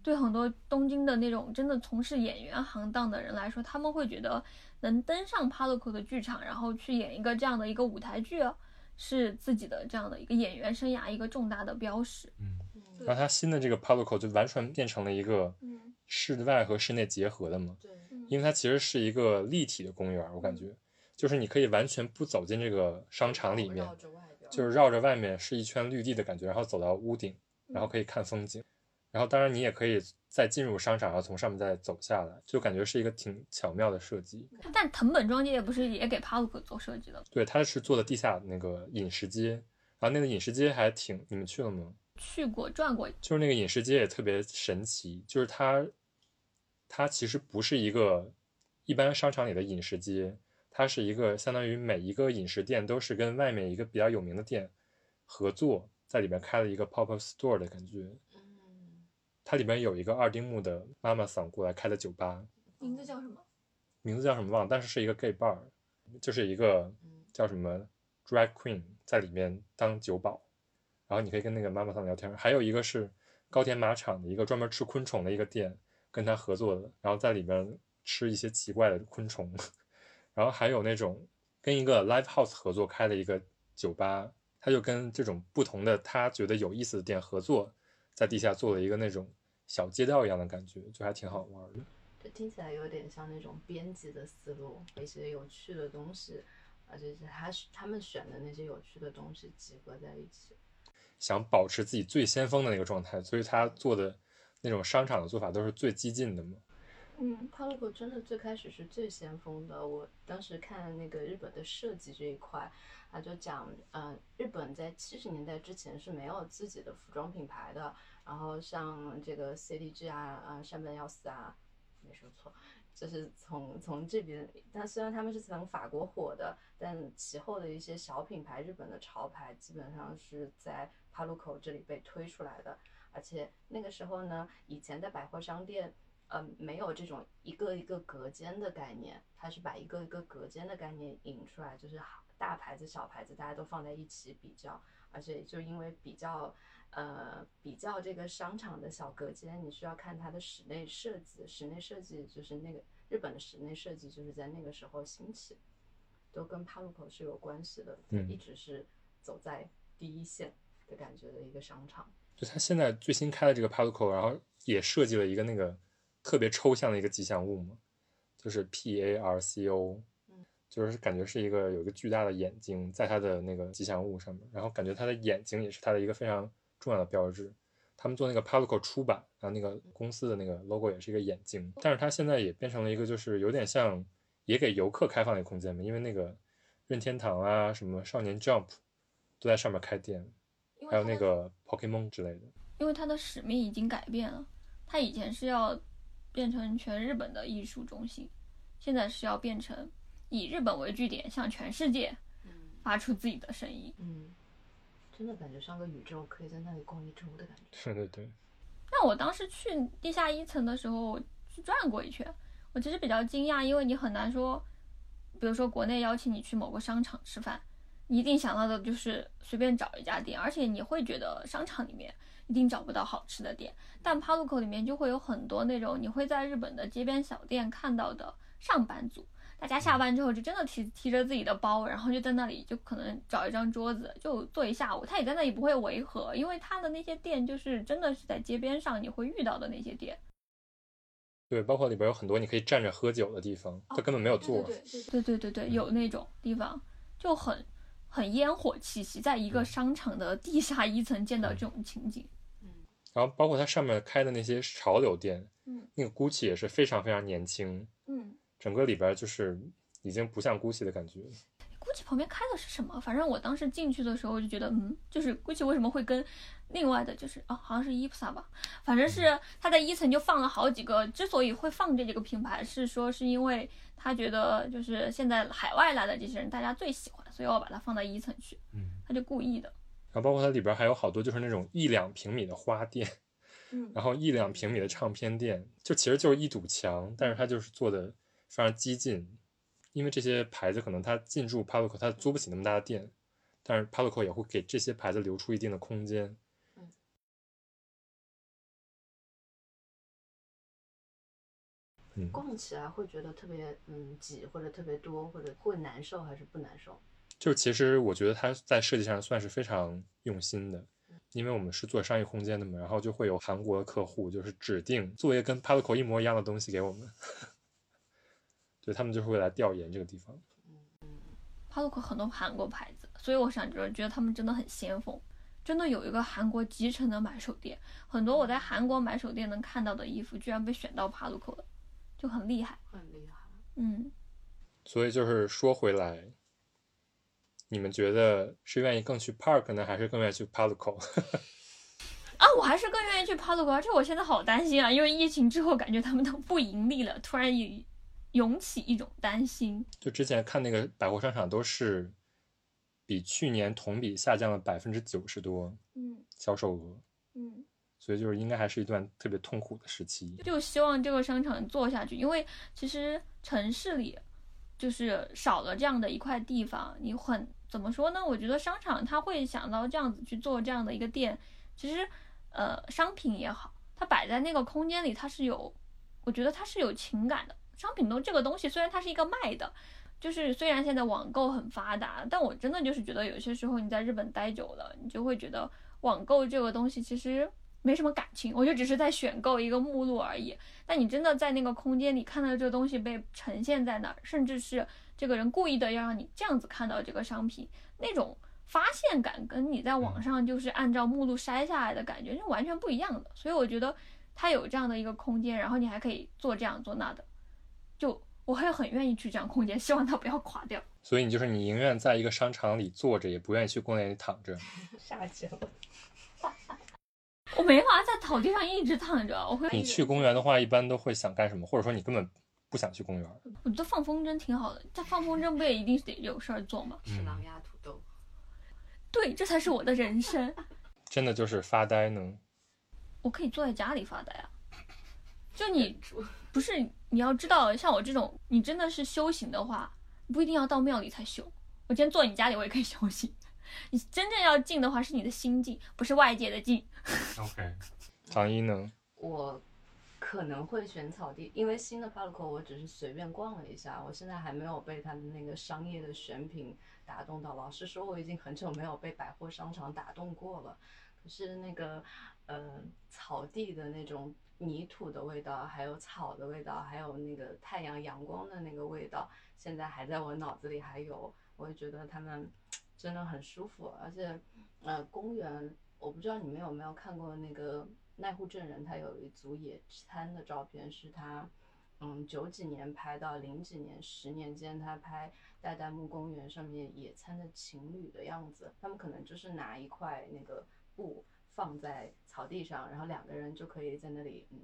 对很多东京的那种真的从事演员行当的人来说，他们会觉得能登上帕鲁克的剧场，然后去演一个这样的一个舞台剧，是自己的这样的一个演员生涯一个重大的标识。嗯，然后他新的这个 Pablo 就完全变成了一个。室外和室内结合的嘛，对，因为它其实是一个立体的公园，我感觉，就是你可以完全不走进这个商场里面，就是绕着外面是一圈绿地的感觉，然后走到屋顶，然后可以看风景，然后当然你也可以再进入商场，然后从上面再走下来，就感觉是一个挺巧妙的设计。但藤本庄街不是也给帕鲁克做设计的？对，他是做的地下那个饮食街，然后那个饮食街还挺，你们去了吗？去过，转过。就是那个饮食街也特别神奇，就是它。它其实不是一个一般商场里的饮食街，它是一个相当于每一个饮食店都是跟外面一个比较有名的店合作，在里面开了一个 pop up store 的感觉。嗯，它里面有一个二丁目的妈妈桑过来开的酒吧，名字叫什么？名字叫什么忘了，但是是一个 gay bar，就是一个叫什么 drag queen 在里面当酒保，然后你可以跟那个妈妈桑聊天。还有一个是高田马场的一个专门吃昆虫的一个店。跟他合作的，然后在里面吃一些奇怪的昆虫，然后还有那种跟一个 live house 合作开的一个酒吧，他就跟这种不同的他觉得有意思的店合作，在地下做了一个那种小街道一样的感觉，就还挺好玩的。这听起来有点像那种编辑的思路，一些有趣的东西，而且是他他们选的那些有趣的东西集合在一起，想保持自己最先锋的那个状态，所以他做的。那种商场的做法都是最激进的嘛？嗯，帕鲁克真的最开始是最先锋的。我当时看那个日本的设计这一块，他就讲，嗯，日本在七十年代之前是没有自己的服装品牌的。然后像这个 CDG 啊，啊，山本耀司啊，没说错，就是从从这边。但虽然他们是从法国火的，但其后的一些小品牌，日本的潮牌基本上是在帕鲁口这里被推出来的。而且那个时候呢，以前的百货商店，呃，没有这种一个一个隔间的概念，它是把一个一个隔间的概念引出来，就是大牌子、小牌子大家都放在一起比较，而且就因为比较呃比较这个商场的小隔间，你需要看它的室内设计，室内设计就是那个日本的室内设计就是在那个时候兴起，都跟 Paluco 是有关系的，一直是走在第一线的感觉的一个商场。就它现在最新开的这个 Paluco，然后也设计了一个那个特别抽象的一个吉祥物嘛，就是 P A R C O，嗯就是感觉是一个有一个巨大的眼睛在它的那个吉祥物上面，然后感觉它的眼睛也是它的一个非常重要的标志。他们做那个 Palico 出版，然后那个公司的那个 logo 也是一个眼睛，但是它现在也变成了一个就是有点像也给游客开放的一个空间嘛，因为那个任天堂啊什么少年 Jump 都在上面开店，还有那个 Pokemon 之类的。因为它的使命已经改变了，它以前是要变成全日本的艺术中心，现在是要变成以日本为据点，向全世界嗯发出自己的声音。嗯，真的感觉像个宇宙，可以在那里逛一周的感觉。是的对，那我当时去地下一层的时候，我去转过一圈，我其实比较惊讶，因为你很难说，比如说国内邀请你去某个商场吃饭，你一定想到的就是随便找一家店，而且你会觉得商场里面一定找不到好吃的店，但 Paluco 里面就会有很多那种你会在日本的街边小店看到的上班族。大家下班之后就真的提提着自己的包，然后就在那里就可能找一张桌子就坐一下午。他也在那里不会违和，因为他的那些店就是真的是在街边上你会遇到的那些店。对，包括里边有很多你可以站着喝酒的地方，他根本没有座。对对对对对，有那种地方就很很烟火气息，在一个商场的地下一层见到这种情景。然后包括它上面开的那些潮流店，嗯那个 GUCCI 也是非常非常年轻，嗯整个里边就是已经不像 GUCCI 的感觉。，GUCCI 旁边开的是什么？反正我当时进去的时候我就觉得，嗯，就是 GUCCI 为什么会跟另外的，就是啊，好像是 IPSA 吧，反正是他在一层就放了好几个。之所以会放这几个品牌，是说是因为他觉得就是现在海外来的这些人大家最喜欢，所以我把它放到一层去。嗯，他就故意的。然后包括它里边还有好多就是那种一两平米的花店，嗯然后一两平米的唱片店，就其实就是一堵墙，但是它就是做的非常激进，因为这些牌子可能它进驻 Paluco 它租不起那么大的店，但是 Paluco 也会给这些牌子留出一定的空间。嗯，逛起来会觉得特别嗯挤，或者特别多，或者会难受还是不难受？就其实我觉得它在设计上算是非常用心的，因为我们是做商业空间的嘛，然后就会有韩国的客户就是指定做一个跟 Paluco 一模一样的东西给我们，对他们就是会来调研这个地方。Paluco 很多韩国牌子，所以我想着觉得他们真的很先锋，真的有一个韩国集成的买手店，很多我在韩国买手店能看到的衣服，居然被选到 Paluco 了，就很厉害。很厉害。嗯，所以就是说回来，你们觉得是愿意更去 Park 呢，还是更愿意去 Paluco？啊，我还是更愿意去 Paluco，而且我现在好担心啊，因为疫情之后感觉他们都不盈利了，突然也涌起一种担心。就之前看那个百货商场都是比去年同比下降了百分之九十多嗯销售额，嗯。所以就是应该还是一段特别痛苦的时期。就希望这个商场做下去，因为其实城市里就是少了这样的一块地方，你很怎么说呢？我觉得商场它会想到这样子去做这样的一个店，其实呃商品也好，它摆在那个空间里，它是有，我觉得它是有情感的。商品东这个东西虽然它是一个卖的，就是虽然现在网购很发达，但我真的就是觉得有些时候你在日本待久了，你就会觉得网购这个东西其实没什么感情，我就只是在选购一个目录而已。但你真的在那个空间里看到这个东西被呈现在那儿，甚至是这个人故意的要让你这样子看到这个商品，那种发现感跟你在网上就是按照目录筛下来的感觉是完全不一样的。所以我觉得它有这样的一个空间，然后你还可以做这样做那的，就我会很愿意去这样空间，希望它不要垮掉。所以你就是你宁愿在一个商场里坐着，也不愿意去公园里躺着。下节了。我没法在草地上一直躺着，我会你去公园的话，一般都会想干什么？或者说你根本不想去公园？我觉得放风筝挺好的，在放风筝不也一定是得有事儿做吗？吃狼牙土豆，对，这才是我的人生。真的就是发呆呢？我可以坐在家里发呆啊。就你不是你要知道，像我这种，你真的是修行的话，不一定要到庙里才修。我今天坐你家里，我也可以修行。你真正要静的话，是你的心静，不是外界的静。OK，唐一呢？我可能会选草地，因为新的 Palico 我只是随便逛了一下，我现在还没有被它的那个商业的选品打动到。老实说，我已经很久没有被百货商场打动过了。可是那个呃草地的那种泥土的味道，还有草的味道，还有那个太阳阳光的那个味道，现在还在我脑子里还有，我也觉得他们真的很舒服，而且呃公园，我不知道你们有没有看过那个奈户正人，他有一组野餐的照片，是他嗯九几年拍到零几年，十年间他拍代代木公园上面野餐的情侣的样子，他们可能就是拿一块那个布放在草地上，然后两个人就可以在那里嗯。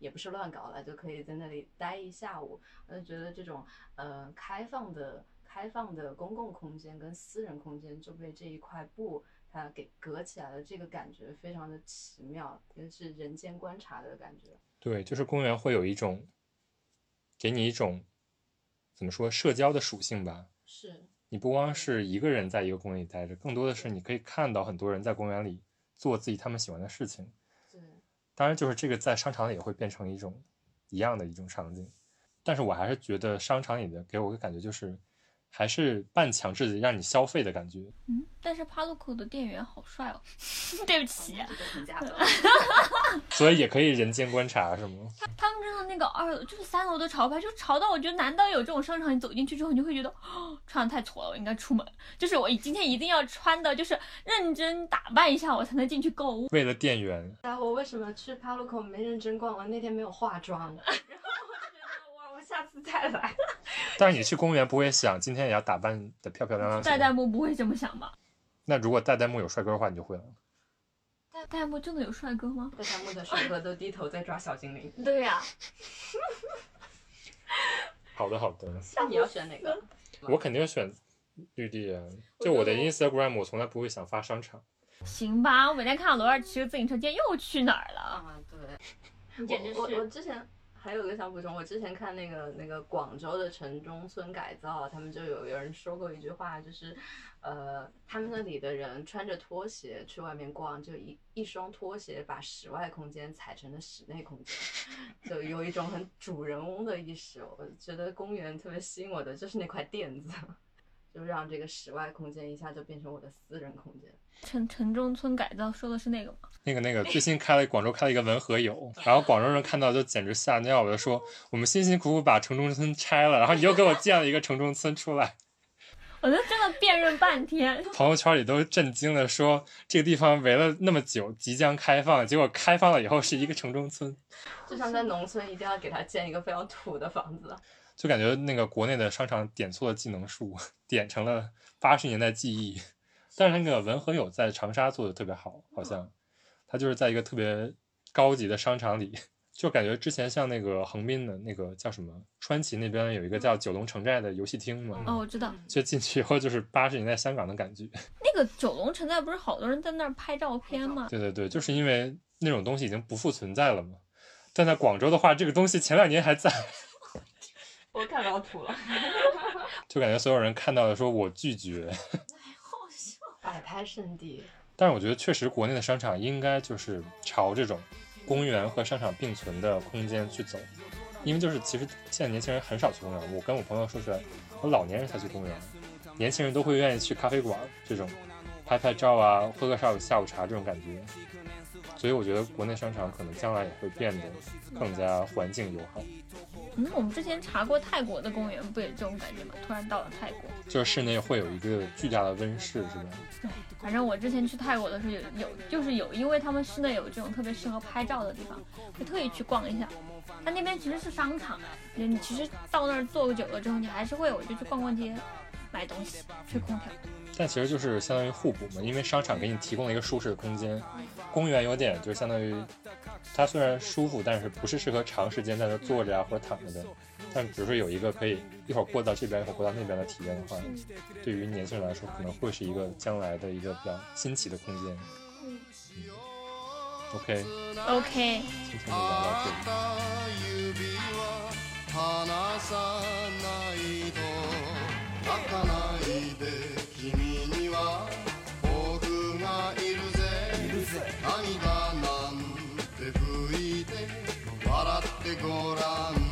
也不是乱搞了，就可以在那里待一下午。我就觉得这种呃开放的、开放的公共空间跟私人空间就被这一块布它给隔起来了，这个感觉非常的奇妙，也是人间观察的感觉。对，就是公园会有一种，给你一种怎么说社交的属性吧。是，你不光是一个人在一个公园里待着，更多的是你可以看到很多人在公园里做自己他们喜欢的事情。对，当然，就是这个在商场里也会变成一种一样的一种场景，但是我还是觉得商场里的给我的感觉就是，还是半强制的让你消费的感觉。嗯，但是 Paluco 的店员好帅哦，对不起。所以也可以人间观察，是吗？他们真的那个二楼就是三楼的潮牌，就潮到我觉得，难道有这种商场？你走进去之后，你就会觉得，哦，穿的太挫了，我应该出门。就是我今天一定要穿的，就是认真打扮一下，我才能进去购物。为了店员，然后我为什么去 Palico 没认真逛？我那天没有化妆，然后下次再来。但是你去公园不会想今天也要打扮的漂漂亮亮。代代木不会这么想吧？那如果代代木有帅哥的话，你就会了。代代木真的有帅哥吗？大家木的帅哥都低头在抓小精灵。对呀、好的，好的，那你要选哪个？我肯定选绿地啊。就我的 Instagram，我从来不会想发商场。行吧，我每天看到罗二骑个自行车，今天又去哪儿了？啊，对。你简直我我我之前还有个想补充，我之前看那个那个广州的城中村改造，他们就有有人说过一句话，就是呃，他们那里的人穿着拖鞋去外面逛，就一一双拖鞋把室外空间踩成了室内空间，就有一种很主人翁的意识。我觉得公园特别吸引我的就是那块垫子。就让这个室外空间一下就变成我的私人空间。城城中村改造说的是那个吗？那个那个，最新开了广州开了一个文和友，然后广州人看到就简直吓尿了，就说我们辛辛苦苦把城中村拆了，然后你又给我建了一个城中村出来，我就真的辨认半天。朋友圈里都震惊的说这个地方围了那么久即将开放，结果开放了以后是一个城中村，就像在农村一定要给他建一个非常土的房子。就感觉那个国内的商场点错了技能树，点成了八十年代记忆。但是那个文和友在长沙做的特别好，好像他就是在一个特别高级的商场里，就感觉之前像那个横滨的那个叫什么川崎那边有一个叫九龙城寨的游戏厅嘛，哦，我知道，就进去以后就是八十年代香港的感觉。那个九龙城寨不是好多人在那儿拍照片吗？对对对，就是因为那种东西已经不复存在了嘛。但在广州的话，这个东西前两年还在。我看到土了，就感觉所有人看到的说我拒绝。摆拍圣地。但是我觉得确实国内的商场应该就是朝这种公园和商场并存的空间去走，因为就是其实现在年轻人很少去公园。我跟我朋友说出来，我老年人才去公园，年轻人都会愿意去咖啡馆这种拍拍照啊，喝个下午下午茶这种感觉。所以我觉得国内商场可能将来也会变得更加环境友好。嗯，我们之前查过泰国的公园，不也这种感觉吗？突然到了泰国，就是室内会有一个巨大的温室，是吧？对，反正我之前去泰国的时候有有就是有，因为他们室内有这种特别适合拍照的地方，就特意去逛一下。它那边其实是商场，你其实到那儿坐久了之后，你还是会我就去逛逛街，买东西，吹空调。但其实就是相当于互补嘛，因为商场给你提供了一个舒适的空间，公园有点就相当于它虽然舒服但是不是适合长时间在那坐着啊或者躺着的。但比如说有一个可以一会儿过到这边一会儿过到那边的体验的话对于年轻人来说可能会是一个将来的一个比较新奇的空间。ok ok 今天就聊到这里。涙なんて拭いて笑ってごらん。